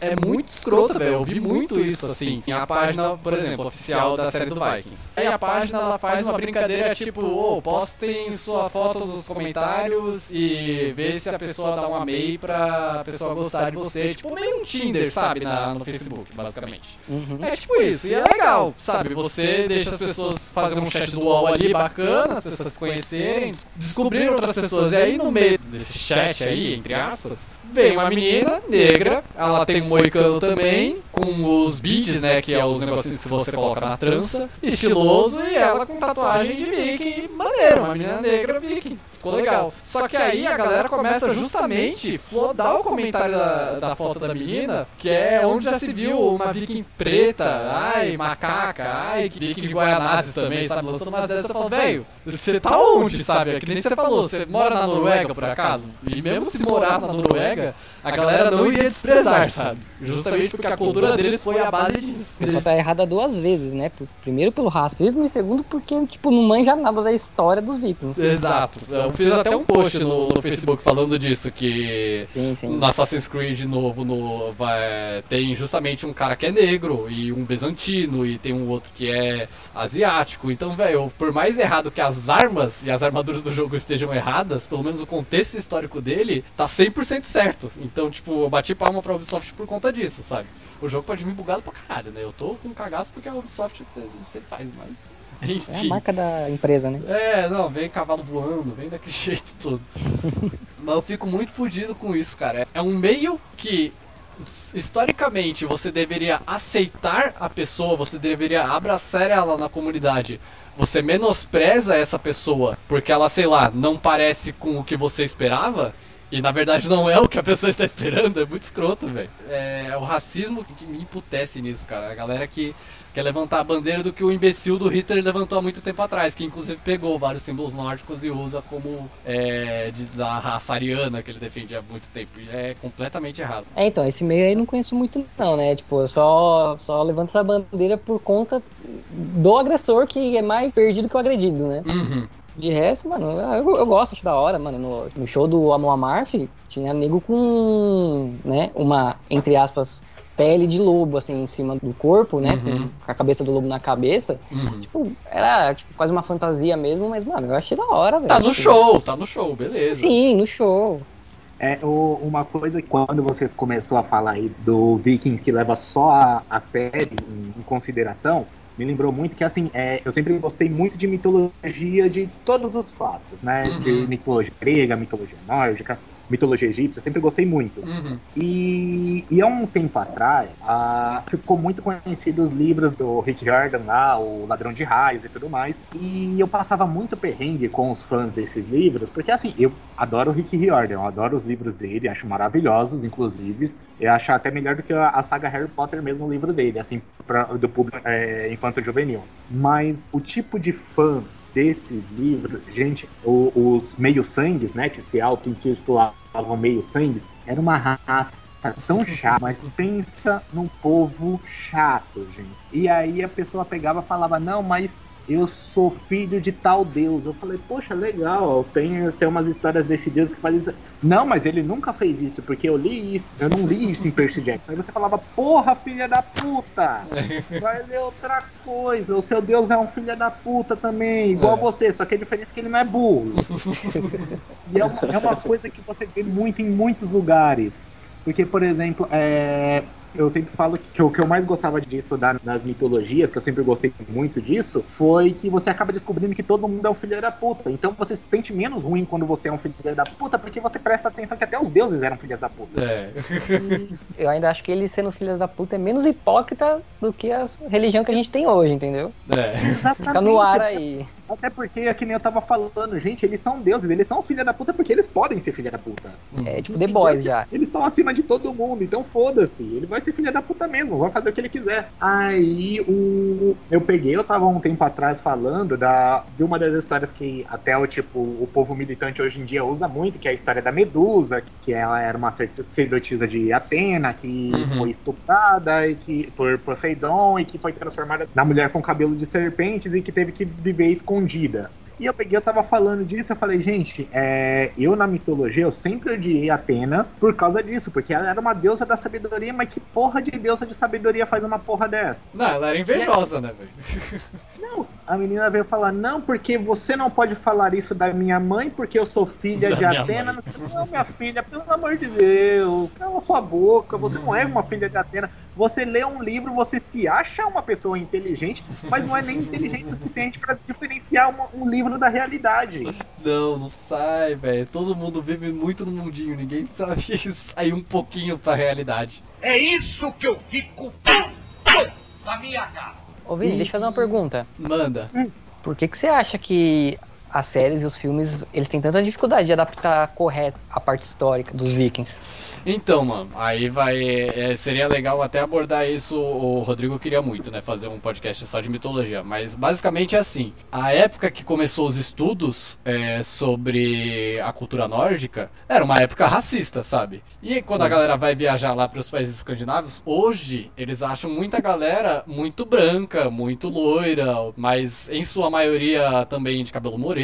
É, é muito escrota, velho. Eu vi muito isso, assim. Em a página, por exemplo, oficial da série do Vikings. Aí a página ela faz uma brincadeira tipo, ô, postem sua foto nos comentários e vê se a pessoa dá um amei pra pessoa gostar de você. Tipo, meio um Tinder, sabe? Na, no Facebook, basicamente. Uhum. É tipo isso, e é legal, sabe? Você deixa as pessoas fazerem um chat do UOL ali bacana, as pessoas se conhecerem, descobrir outras pessoas. E aí no meio desse chat aí, entre aspas, vem uma menina negra, ela tem um moicano também, com os beads, né? Que é os negocinhos que você coloca na trança, estiloso, e ela com tatuagem de viking, maneiro, uma menina negra viking. Ficou legal. Só que aí a galera começa justamente flodar o comentário da, da foto da menina, que é onde já se viu uma viking preta, ai, macaca, ai, que viking de Guaianazes também, sabe? Lançando umas dessas, você fala, velho, você tá onde, sabe? É que nem você falou, você mora na Noruega, por acaso? E mesmo se morasse na Noruega, a galera não iria desprezar, sabe? Justamente porque a cultura deles foi a base disso. A pessoa tá errada duas vezes, né? Primeiro pelo racismo e segundo porque, tipo, não manja nada da história dos vikings. Exato. Eu fiz até um post no, no Facebook falando disso, que Sim, sim. no Assassin's Creed novo no, vai, tem justamente um cara que é negro e um bizantino e tem um outro que é asiático. Então, velho, por mais errado que as armas e as armaduras do jogo estejam erradas, pelo menos o contexto histórico dele tá 100% certo. Então, tipo, eu bati palma pra Ubisoft por conta disso, sabe? O jogo pode vir bugado pra caralho, né? Eu tô com cagaço porque a Ubisoft sempre faz, mas... É a Enfim. marca da empresa, né? É, não, vem cavalo voando, vem daquele jeito todo. Mas eu fico muito fudido com isso, cara. É um meio que historicamente você deveria aceitar a pessoa, você deveria abraçar ela na comunidade. Você menospreza essa pessoa porque ela, sei lá, não parece com o que você esperava. E na verdade não é o que a pessoa está esperando, é muito escroto, velho. É o racismo que me emputece nisso, cara. A galera que quer levantar a bandeira do que o imbecil do Hitler levantou há muito tempo atrás, que inclusive pegou vários símbolos nórdicos e usa como é, da raça ariana que ele defende há muito tempo. E é completamente errado. É, então, esse meio aí não conheço muito não, né? Tipo, eu só, só levanto essa bandeira por conta do agressor que é mais perdido que o agredido, né? Uhum. De resto, mano, eu, eu gosto, acho da hora, mano. No, no show do Amon Amarth, tinha nego com, né, uma, entre aspas, pele de lobo, assim, em cima do corpo, né? Uhum. Com a cabeça do lobo na cabeça. Uhum. Tipo, era tipo, quase uma fantasia mesmo, mas, mano, eu achei da hora, velho. Tá no show, tá no show, beleza. Sim, no show. É o- uma coisa que quando você começou a falar aí do Viking que leva só a, a série em, em consideração, me lembrou muito que assim, é, eu sempre gostei muito de mitologia de todos os fatos, né? Uhum. De mitologia grega, mitologia nórdica. Mitologia egípcia, sempre gostei muito. Uhum. E, e há um tempo atrás, ah, ficou muito conhecido os livros do Rick Jordan lá, o Ladrão de Raios e tudo mais. E eu passava muito perrengue com os fãs desses livros, porque assim, eu adoro o Rick Riordan, eu adoro os livros dele, acho maravilhosos, inclusive. Eu acho até melhor do que a, a saga Harry Potter mesmo, o livro dele, assim, pra, do público é, infanto-juvenil. Mas o tipo de fã desses livros, gente, o- os meio-sangues, né, que se auto-intitulavam meio-sangues, era uma raça tão chata, mas pensa num povo chato, gente. E aí a pessoa pegava e falava, não, mas eu sou filho de tal Deus. Eu falei, poxa, legal, tem, tem umas histórias desse Deus que faz isso. Não, mas ele nunca fez isso, porque eu li isso, eu não li isso em Percy Jackson. Aí você falava, porra, filha da puta! Vai ler outra coisa. O seu Deus é um filho da puta também, igual É. você, só que a diferença é que ele não é burro. e é uma, é uma coisa que você vê muito em muitos lugares. Porque, por exemplo, é, eu sempre falo que o que eu mais gostava de estudar nas mitologias, que eu sempre gostei muito disso, foi que você acaba descobrindo que todo mundo é um filho da puta. Então você se sente menos ruim quando você é um filho da puta, porque você presta atenção que até os deuses eram filhos da puta. É. Eu ainda acho que ele sendo filho da puta é menos hipócrita do que a religião que a gente tem hoje, entendeu? É. Fica no ar aí. Até porque, é que nem eu tava falando, gente, eles são deuses, eles são os filhos da puta porque eles podem ser filha da puta. É tipo The Boys já. Eles estão acima de todo mundo, então foda-se. Ele vai ser filha da puta mesmo, vai fazer o que ele quiser. Aí o. Eu peguei, eu tava um tempo atrás falando da, de uma das histórias que até o tipo, o povo militante hoje em dia usa muito, que é a história da Medusa, que ela era uma sacerdotisa de Atena, que Uhum. foi estuprada e que, por Poseidon e que foi transformada na mulher com cabelo de serpentes e que teve que viver escondida. E eu peguei, eu tava falando disso, eu falei, gente, é, eu na mitologia, eu sempre odiei Atena por causa disso, porque ela era uma deusa da sabedoria, mas que porra de deusa de sabedoria faz uma porra dessa? Não, ela era invejosa, né, velho? Não, a menina veio falar, não, porque você não pode falar isso da minha mãe, porque eu sou filha Da de minha Atena. mãe. Não, não, minha filha, pelo amor de Deus, cala sua boca, você não é uma filha de Atena. Você lê um livro, você se acha uma pessoa inteligente, mas não é nem inteligente o suficiente pra diferenciar uma- um livro da realidade. Não, não sai, velho. Todo mundo vive muito no mundinho, ninguém sabe sair um pouquinho pra realidade. É isso que eu fico na minha cara. Ô Vini, deixa eu fazer uma pergunta. Manda. Por que, que você acha que as séries e os filmes eles têm tanta dificuldade de adaptar correto a parte histórica dos vikings? Então, mano, aí vai. é, seria legal até abordar isso. O Rodrigo queria muito, né? Fazer um podcast só de mitologia. Mas basicamente é assim: a época que começou os estudos é, sobre a cultura nórdica era uma época racista, sabe? E quando a galera vai viajar lá para os países escandinavos, hoje eles acham muita galera muito branca, muito loira, mas em sua maioria também de cabelo moreno.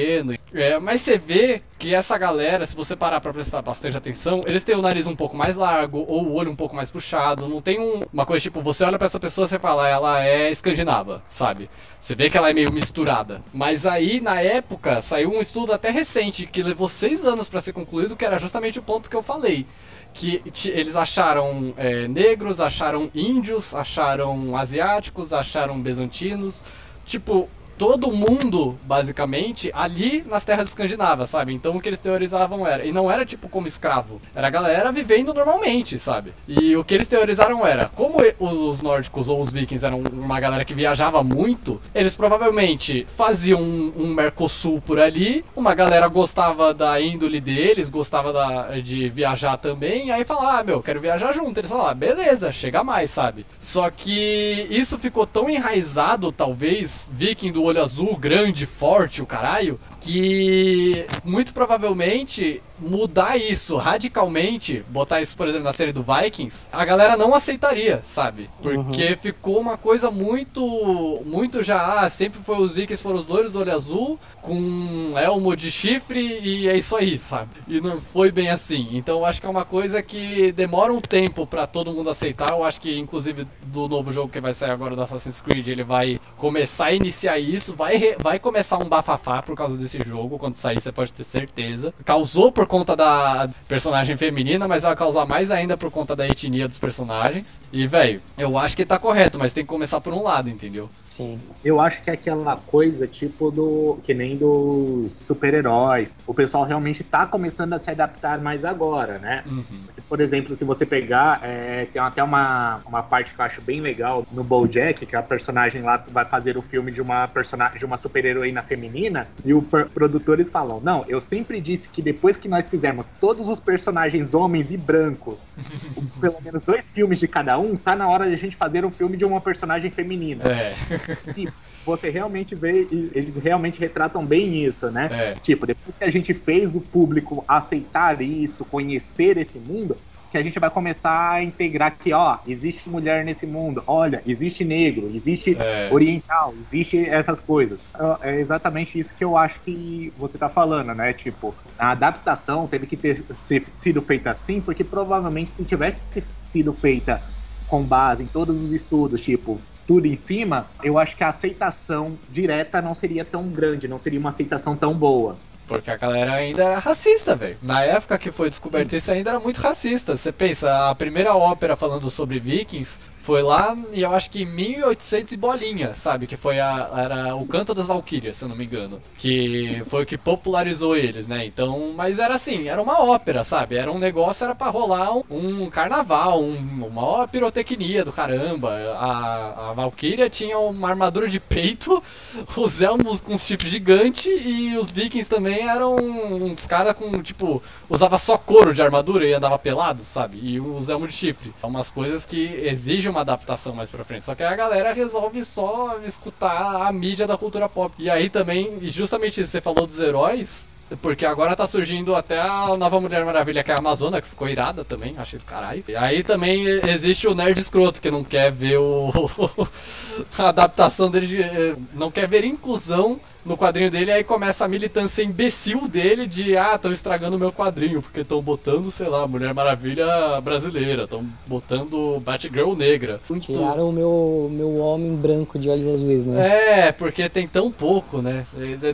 É, mas você vê que essa galera, se você parar pra prestar bastante atenção, eles têm o nariz um pouco mais largo ou o olho um pouco mais puxado. Não tem um- uma coisa tipo, você olha pra essa pessoa e fala, ela é escandinava, sabe? Você vê que ela é meio misturada. Mas aí, na época, saiu um estudo até recente que levou seis anos pra ser concluído, que era justamente o ponto que eu falei que eles acharam é, negros, acharam índios, acharam asiáticos, acharam bizantinos, tipo todo mundo basicamente ali nas terras escandinavas, sabe? Então o que eles teorizavam era e não era tipo como escravo, era a galera vivendo normalmente, sabe? E o que eles teorizaram era como os, os nórdicos ou os vikings eram uma galera que viajava muito, eles provavelmente faziam um, um Mercosul por ali, uma galera gostava da índole deles, gostava da- de viajar também, aí falava, ah, meu, quero viajar junto. Eles falaram, ah, beleza, chega mais, sabe? Só que isso ficou tão enraizado, talvez, viking do olho azul, grande, forte, o caralho, que muito provavelmente mudar isso radicalmente, botar isso, por exemplo, na série do Vikings, a galera não aceitaria, sabe? Porque ficou uma coisa muito, muito já, ah, sempre foi os vikings foram os loiros do olho azul, com elmo de chifre e é isso aí, sabe? E não foi bem assim. Então eu acho que é uma coisa que demora um tempo pra todo mundo aceitar. Eu acho que, inclusive, do novo jogo que vai sair agora do Assassin's Creed, ele vai começar a iniciar isso, vai, re- vai começar um bafafá por causa desse jogo, quando sair, você pode ter certeza. Causou por conta da personagem feminina, mas vai causar mais ainda por conta da etnia dos personagens. E, velho, eu acho que tá correto, mas tem que começar por um lado, entendeu? Sim. Eu acho que é aquela coisa tipo do. que nem dos super-heróis. O pessoal realmente tá começando a se adaptar mais agora, né? Uhum. Por exemplo, se você pegar, é, tem até uma, uma parte que eu acho bem legal no BoJack, que é a personagem lá que vai fazer o filme de uma personagem de uma super-heroína feminina, e os produtores falam: "Não, eu sempre disse que depois que nós fizermos todos os personagens homens e brancos, pelo menos dois filmes de cada um, tá na hora de a gente fazer um filme de uma personagem feminina". É. Tipo, você realmente vê, e eles realmente retratam bem isso, né? É. Tipo, depois que a gente fez o público aceitar isso, conhecer esse mundo, que a gente vai começar a integrar que, ó, existe mulher nesse mundo, olha, existe negro, existe É. oriental, existe essas coisas. É exatamente isso que eu acho que você tá falando, né? Tipo, a adaptação teve que ter sido feita assim, porque provavelmente se tivesse sido feita com base em todos os estudos, tipo, tudo em cima, eu acho que a aceitação direta não seria tão grande, não seria uma aceitação tão boa. Porque a galera ainda era racista, velho. Na época que foi descoberto isso ainda era muito racista. Você pensa, a primeira ópera falando sobre vikings foi lá, e eu acho que em 1800 e bolinha, sabe? Que foi a, era o Canto das Valquírias, se eu não me engano. Que foi o que popularizou eles, né? Então, mas era assim, era uma ópera, sabe? Era um negócio, era pra rolar um, um carnaval, um, uma pirotecnia do caramba. A, a Valkyria tinha uma armadura de peito, os elmos com chifre gigante e os vikings também eram uns caras com, tipo, usava só couro de armadura e andava pelado, sabe? E os elmos de chifre. São umas coisas que exigem uma adaptação mais pra frente. Só que a galera resolve só escutar a mídia da cultura pop. E aí também, e justamente isso, você falou dos heróis. Porque agora tá surgindo até a nova Mulher Maravilha, que é a Amazona, que ficou irada também, achei do caralho. E aí também existe o nerd escroto, que não quer ver o. a adaptação dele, de, eh, não quer ver inclusão no quadrinho dele, aí começa a militância imbecil dele de, ah, estão estragando o meu quadrinho, porque estão botando, sei lá, Mulher Maravilha brasileira, estão botando Batgirl negra. Muito- Tiraram o meu, meu homem branco de olhos azuis, né? é, porque tem tão pouco, né?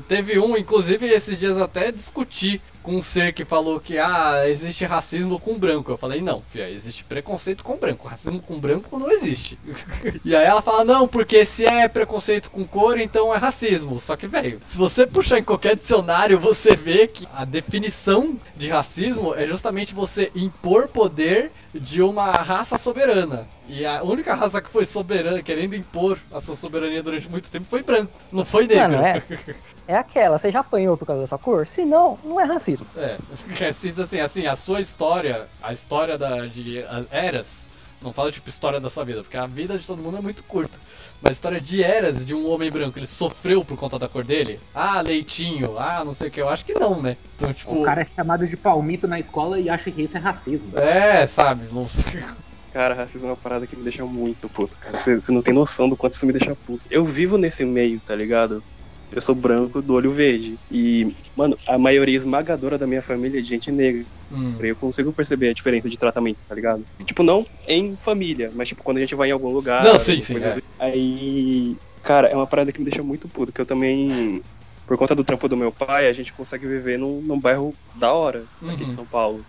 Teve um, inclusive, esses dias até discuti com um ser que falou que ah, existe racismo com branco. Eu falei, não, fia, existe preconceito com branco. Racismo com branco não existe. e aí ela fala, não, porque se é preconceito com cor, então é racismo. Só que, velho, se você puxar em qualquer dicionário, você vê que a definição de racismo é justamente você impor poder de uma raça soberana. E a única raça que foi soberana, querendo impor a sua soberania durante muito tempo, foi branco. Não foi negro. Mano, é. É aquela, você já apanhou por causa da sua cor? Se não, não é racismo. É, é simples assim, assim, a sua história, a história da, de eras, não fala tipo história da sua vida, porque a vida de todo mundo é muito curta. Mas a história de eras de um homem branco, ele sofreu por conta da cor dele? Ah, leitinho, ah, não sei o que, eu acho que não, né? Então, tipo, O cara é chamado de palmito na escola e acha que isso é racismo. é, sabe, não sei. Cara, racismo é uma parada que me deixa muito puto, cara. Você não tem noção do quanto isso me deixa puto. Eu vivo nesse meio, tá ligado? Eu sou branco do olho verde. E, mano, a maioria esmagadora da minha família é de gente negra. Hum, Eu consigo perceber a diferença de tratamento, tá ligado? Tipo, não em família, mas tipo, quando a gente vai em algum lugar. Não, sim, sim, é. do- Aí, cara, é uma parada que me deixa muito puto, que eu também, por conta do trampo do meu pai, a gente consegue viver num, num bairro da hora aqui Uhum. de São Paulo.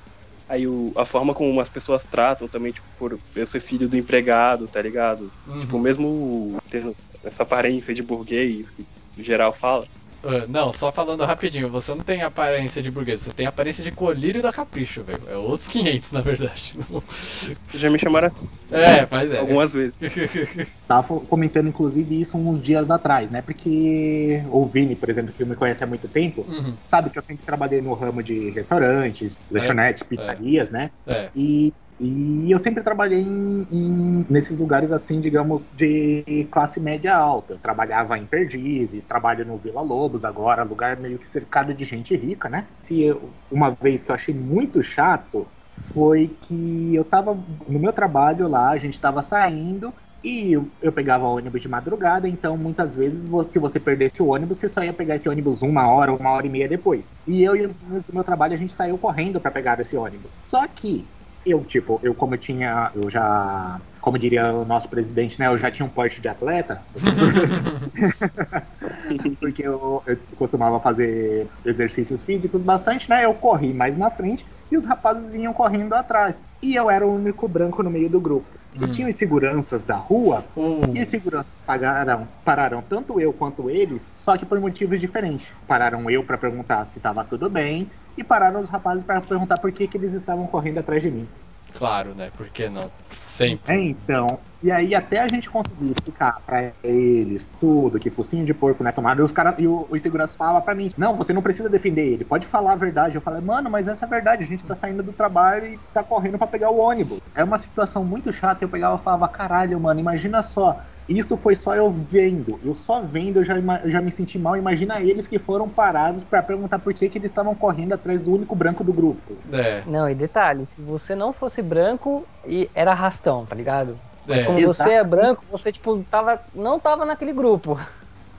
Aí o, a forma como as pessoas tratam também, tipo, por eu ser filho do empregado, tá ligado? Tipo, uhum. mesmo tendo essa aparência de burguês que o geral fala. Ah, não, só falando rapidinho, você não tem aparência de burguês, você tem aparência de colírio da capricho, velho. É outros 500, na verdade. Já me chamaram assim, É, mas é. algumas vezes. Tava comentando, inclusive, isso uns dias atrás, né? Porque o Vini, por exemplo, que me conhece há muito tempo, Uhum, sabe que eu sempre trabalhei no ramo de restaurantes, lanchonetes, pizzarias, né? é. E, e eu sempre trabalhei em, em- nesses lugares, assim, digamos, de classe média alta. Eu trabalhava em Perdizes, trabalho no Vila Lobos agora, lugar meio que cercado de gente rica, né? Se eu- uma vez que eu achei muito chato foi que eu tava no meu trabalho lá, a gente tava saindo. E eu, eu pegava ônibus de madrugada, então muitas vezes, você- se você perdesse o ônibus, você só ia pegar esse ônibus uma hora, uma hora e meia depois. E eu e do meu trabalho, a gente saiu correndo pra pegar esse ônibus. Só que eu, tipo, eu como eu tinha, eu já, como diria o nosso presidente, né, eu já tinha um porte de atleta, porque eu, eu costumava fazer exercícios físicos bastante, né, eu corri mais na frente e os rapazes vinham correndo atrás. E eu era o único branco no meio do grupo. E Hum. tinha os seguranças da rua, Uh, e os seguranças pagaram, pararam tanto eu quanto eles, só que por motivos diferentes. Pararam eu pra perguntar se tava tudo bem, e pararam os rapazes pra perguntar por que, que eles estavam correndo atrás de mim. Claro, né? Por que não? Sempre. É, então. E aí até a gente conseguir explicar pra eles tudo, que focinho de porco não é tomado, e os caras e o, os seguranças falam pra mim, não, você não precisa defender ele, pode falar a verdade. Eu falei, mano, mas essa é a verdade, a gente tá saindo do trabalho e tá correndo pra pegar o ônibus. É uma situação muito chata, eu pegava e falava, caralho, mano, imagina só. Isso foi só eu vendo. Eu só vendo, eu já, eu já me senti mal. Imagina eles que foram parados pra perguntar por que, que eles estavam correndo atrás do único branco do grupo. É, Não, e detalhe, se você não fosse branco, e era arrastão, tá ligado? é. Como Exato. você é branco, você, tipo, tava, não tava naquele grupo.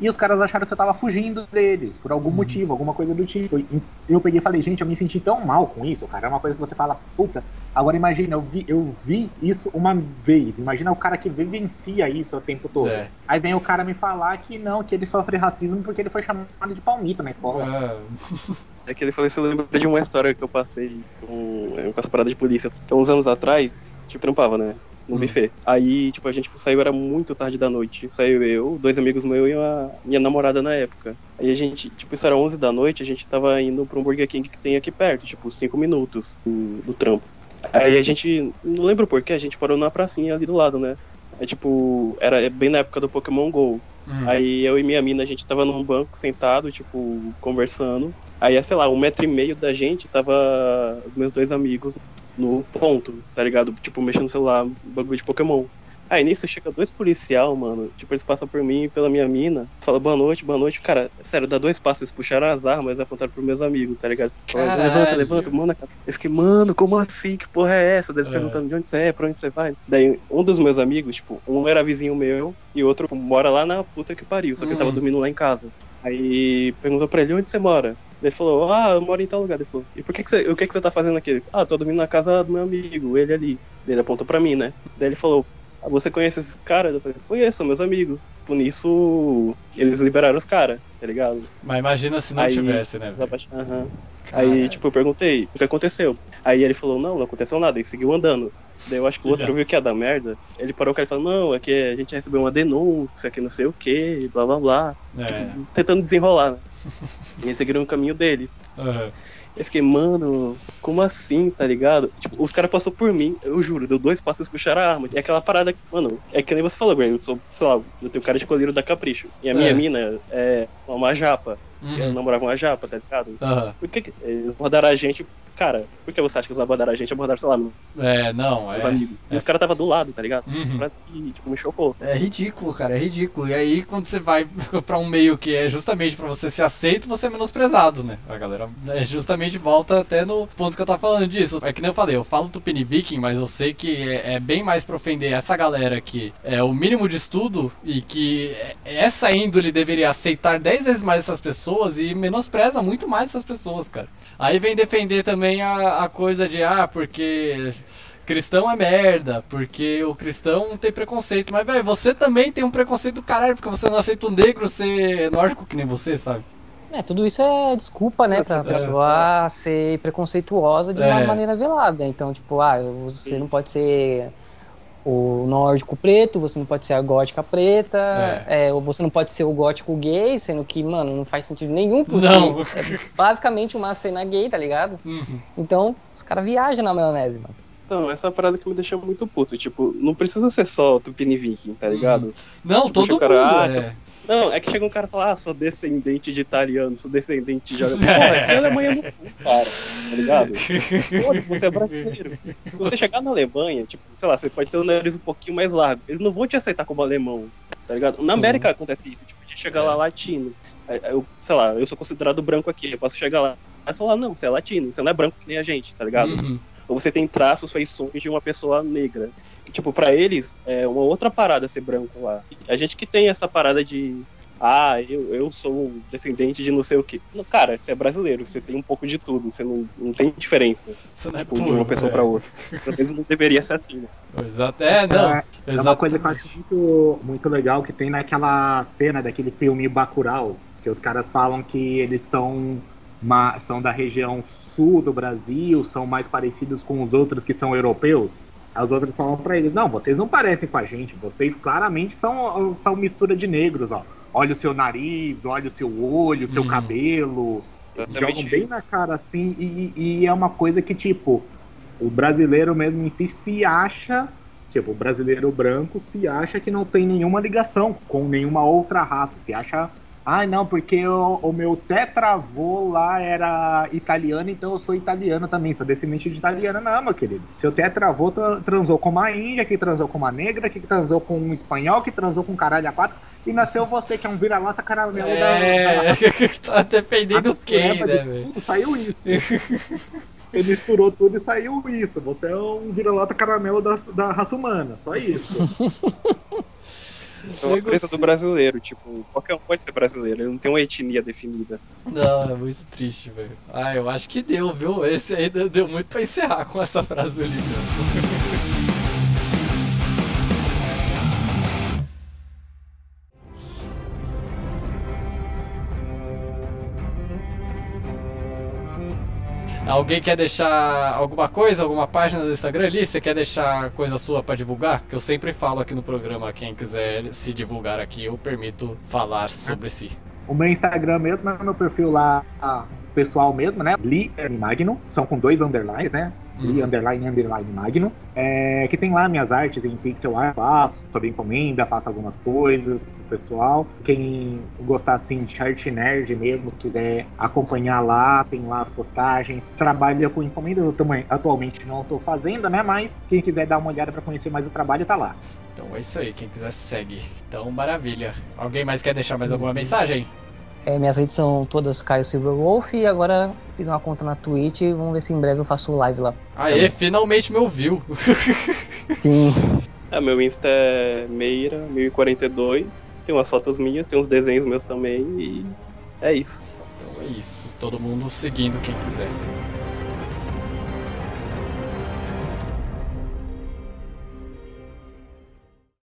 E os caras acharam que eu tava fugindo deles, por algum motivo, alguma coisa do tipo. E eu peguei e falei, gente, eu me senti tão mal com isso, cara. É uma coisa que você fala, puta. Agora imagina, eu vi, eu vi isso uma vez. Imagina o cara que vivencia isso o tempo todo. É. Aí vem o cara me falar que não, que ele sofre racismo porque ele foi chamado de palmito na escola. Ah, É que ele falou isso, eu lembro de uma história que eu passei com, é, com essa parada de polícia. Que há uns anos atrás, tipo, trampava, né? No Hum. buffet. Aí, tipo, a gente saiu, era muito tarde da noite. Saiu eu, dois amigos meus e a minha namorada na época. Aí a gente, tipo, isso era 11 da noite, a gente tava indo pra um Burger King que tem aqui perto, tipo, 5 minutos do, do trampo. Aí a gente, não lembro porquê, a gente parou na pracinha ali do lado, né? Aí, tipo, era bem na época do Pokémon GO. hum. Aí eu e minha mina, a gente tava num banco sentado, tipo, conversando. Aí, sei lá, um metro e meio da gente tava os meus dois amigos no ponto, tá ligado? Tipo, mexendo no celular, bagulho de Pokémon. Aí nisso chega dois policial, mano. Tipo, eles passam por mim e pela minha mina. Fala boa noite, boa noite. Cara, sério, dá dois passos, eles puxaram as armas e apontaram pros meus amigos, tá ligado? Falaram, Caralho. levanta, levanta, mano. Eu fiquei, mano, como assim? Que porra é essa? Daí eles É. perguntando de onde você é, pra onde você vai. Daí um dos meus amigos, tipo, um era vizinho meu e o outro mora lá na puta que pariu, só que ele tava Hum. dormindo lá em casa. Aí perguntou pra ele, onde você mora? Ele falou, ah, eu moro em tal lugar. Ele falou, e por que, que você, o que, que você tá fazendo aqui? Ele falou, ah, tô dormindo na casa do meu amigo, ele ali. Ele apontou pra mim, né? Daí ele falou, você conhece esses caras? Eu falei, conheço, são meus amigos. Por nisso, eles liberaram os caras, tá ligado? Mas imagina se não Aí- tivesse, né? Aí, tipo, eu perguntei o que aconteceu. Aí ele falou, não, não aconteceu nada, ele seguiu andando. Daí eu acho que o outro Já. viu que ia dar merda. Ele parou com ele e falou, não, é que a gente recebeu uma denúncia, que não sei o que, blá blá blá. É. Tentando desenrolar, né? e eles seguiram o caminho deles. aham. Eu fiquei, mano, como assim, tá ligado? Tipo, os caras passou por mim, eu juro, deu dois passos e puxaram a arma. E aquela parada, que, mano, é que nem você falou, Gray, eu sou, sei lá, eu tenho cara de colírio da Capricho. E a minha É. mina é uma japa. Eu Uhum. namorava uma japa, tá ligado? Aham. Por que, que eles abordaram a gente? Cara, por que você acha que eles abordaram a gente? Abordaram, sei lá, É, não, é. amigos. E os caras tava do lado, tá ligado? Uhum. E, tipo, me chocou. É ridículo, cara, é ridículo. E aí, quando você vai pra um meio que é justamente pra você ser aceito, você é menosprezado, né? A galera é, justamente volta até no ponto que eu tava falando disso. É que nem eu falei, eu falo Tupini Viking, mas eu sei que é, é bem mais pra ofender essa galera que é o mínimo de estudo e que é- essa índole deveria aceitar 10 vezes mais essas pessoas e menospreza muito mais essas pessoas, cara. Aí vem defender também a, a coisa de, ah, porque cristão é merda, porque o cristão tem preconceito. Mas, velho, você também tem um preconceito do caralho, porque você não aceita um negro ser nórdico que nem você, sabe? É, tudo isso é desculpa, né, pra Nossa, pessoa ser preconceituosa de uma É. maneira velada. Então, tipo, ah, você não pode ser o nórdico preto, você não pode ser a gótica preta, é, ou você não pode ser o gótico gay, sendo que, mano, não faz sentido nenhum, porque Não. é basicamente uma cena gay, tá ligado? Uhum. Então, os caras viajam na maionese, mano. Então, essa é uma parada que me deixa muito puto. Tipo, não precisa ser só Tupini Viking, tá ligado? Não, Tipo, todo o mundo cara, ah, é. Não, é que chega um cara e fala, ah, sou descendente de italiano, sou descendente de alemão. Porra, que Alemanha no cu, cara, tá ligado? Foda-se, você é brasileiro. Se você chegar na Alemanha, tipo, sei lá, você pode ter o nariz um pouquinho mais largo. Eles não vão te aceitar como alemão, tá ligado? Na América acontece isso, tipo, de chegar lá latino. Aí, aí Eu, sei lá, eu sou considerado branco aqui, eu posso chegar lá. Mas falar, não, você é latino, você não é branco que nem a gente, tá ligado? Uhum. Ou você tem traços, feições de uma pessoa negra. E, tipo, pra eles, é uma outra parada ser branco lá. A gente que tem essa parada de. Ah, eu, eu sou descendente de não sei o que. Cara, você é brasileiro, você tem um pouco de tudo, você não, não tem diferença Você não é tipo, de puro, uma pessoa é. pra outra. Pelo menos não deveria ser assim, né? Exato. É, não. É, é uma coisa que eu acho muito, muito legal que tem naquela cena daquele filme Bacurau, que os caras falam que eles são ma- são da região sul do Brasil, são mais parecidos com os outros que são europeus. Aí Os outros falam pra eles, não, vocês não parecem com a gente, vocês claramente são, são mistura de negros, ó. Olha o seu nariz, olha o seu olho, o seu Hum. cabelo. Exatamente Jogam bem isso. na cara assim, e, e é uma coisa que, tipo, o brasileiro mesmo em si se acha, tipo, o brasileiro branco se acha que não tem nenhuma ligação com nenhuma outra raça. Se acha, ai não, porque o, o meu tetravô lá era italiano, então eu sou italiano também, sou descendente de italiana. Não, meu querido. Seu tetravô tra- transou com uma índia, que transou com uma negra, que transou com um espanhol, que transou com um caralho a quatro, e nasceu você, que é um vira-lata caramelo da- da É, tá dependendo a quem, né, velho? Saiu isso. Ele misturou tudo e saiu isso. Você é um vira-lata caramelo da, da raça humana, só isso. É uma coisa do brasileiro, tipo, qualquer um pode ser brasileiro, ele não tem uma etnia definida. Não, é muito triste, velho. Ah, eu acho que deu, viu? Esse aí deu, deu muito pra encerrar com essa frase do livro. Alguém quer deixar alguma coisa, alguma página do Instagram ali? Você quer deixar coisa sua pra divulgar? Que eu sempre falo aqui no programa, quem quiser se divulgar aqui, eu permito falar sobre si. o meu Instagram mesmo é meu perfil lá ah, pessoal mesmo, né? Li Magno. São com dois underlines, né? Li underline underline Magno. É, que tem lá minhas artes em pixel art, faço sobre encomenda, faço algumas coisas pro pessoal. Quem gostar assim de art nerd mesmo, quiser acompanhar lá, tem lá as postagens. Trabalho com encomendas, eu também atualmente não estou fazendo, né? Mas quem quiser dar uma olhada para conhecer mais o trabalho, tá lá. Então é isso aí, quem quiser segue. Então, maravilha. Alguém mais quer deixar mais alguma mensagem? É, minhas redes são todas Caio Silverwolf e agora fiz uma conta na Twitch e vamos ver se em breve eu faço live lá. Aê, finalmente me ouviu. Sim. Ah, meu Insta é Meira 1042, tem umas fotos minhas, tem uns desenhos meus também e é isso. Então é isso, todo mundo seguindo quem quiser.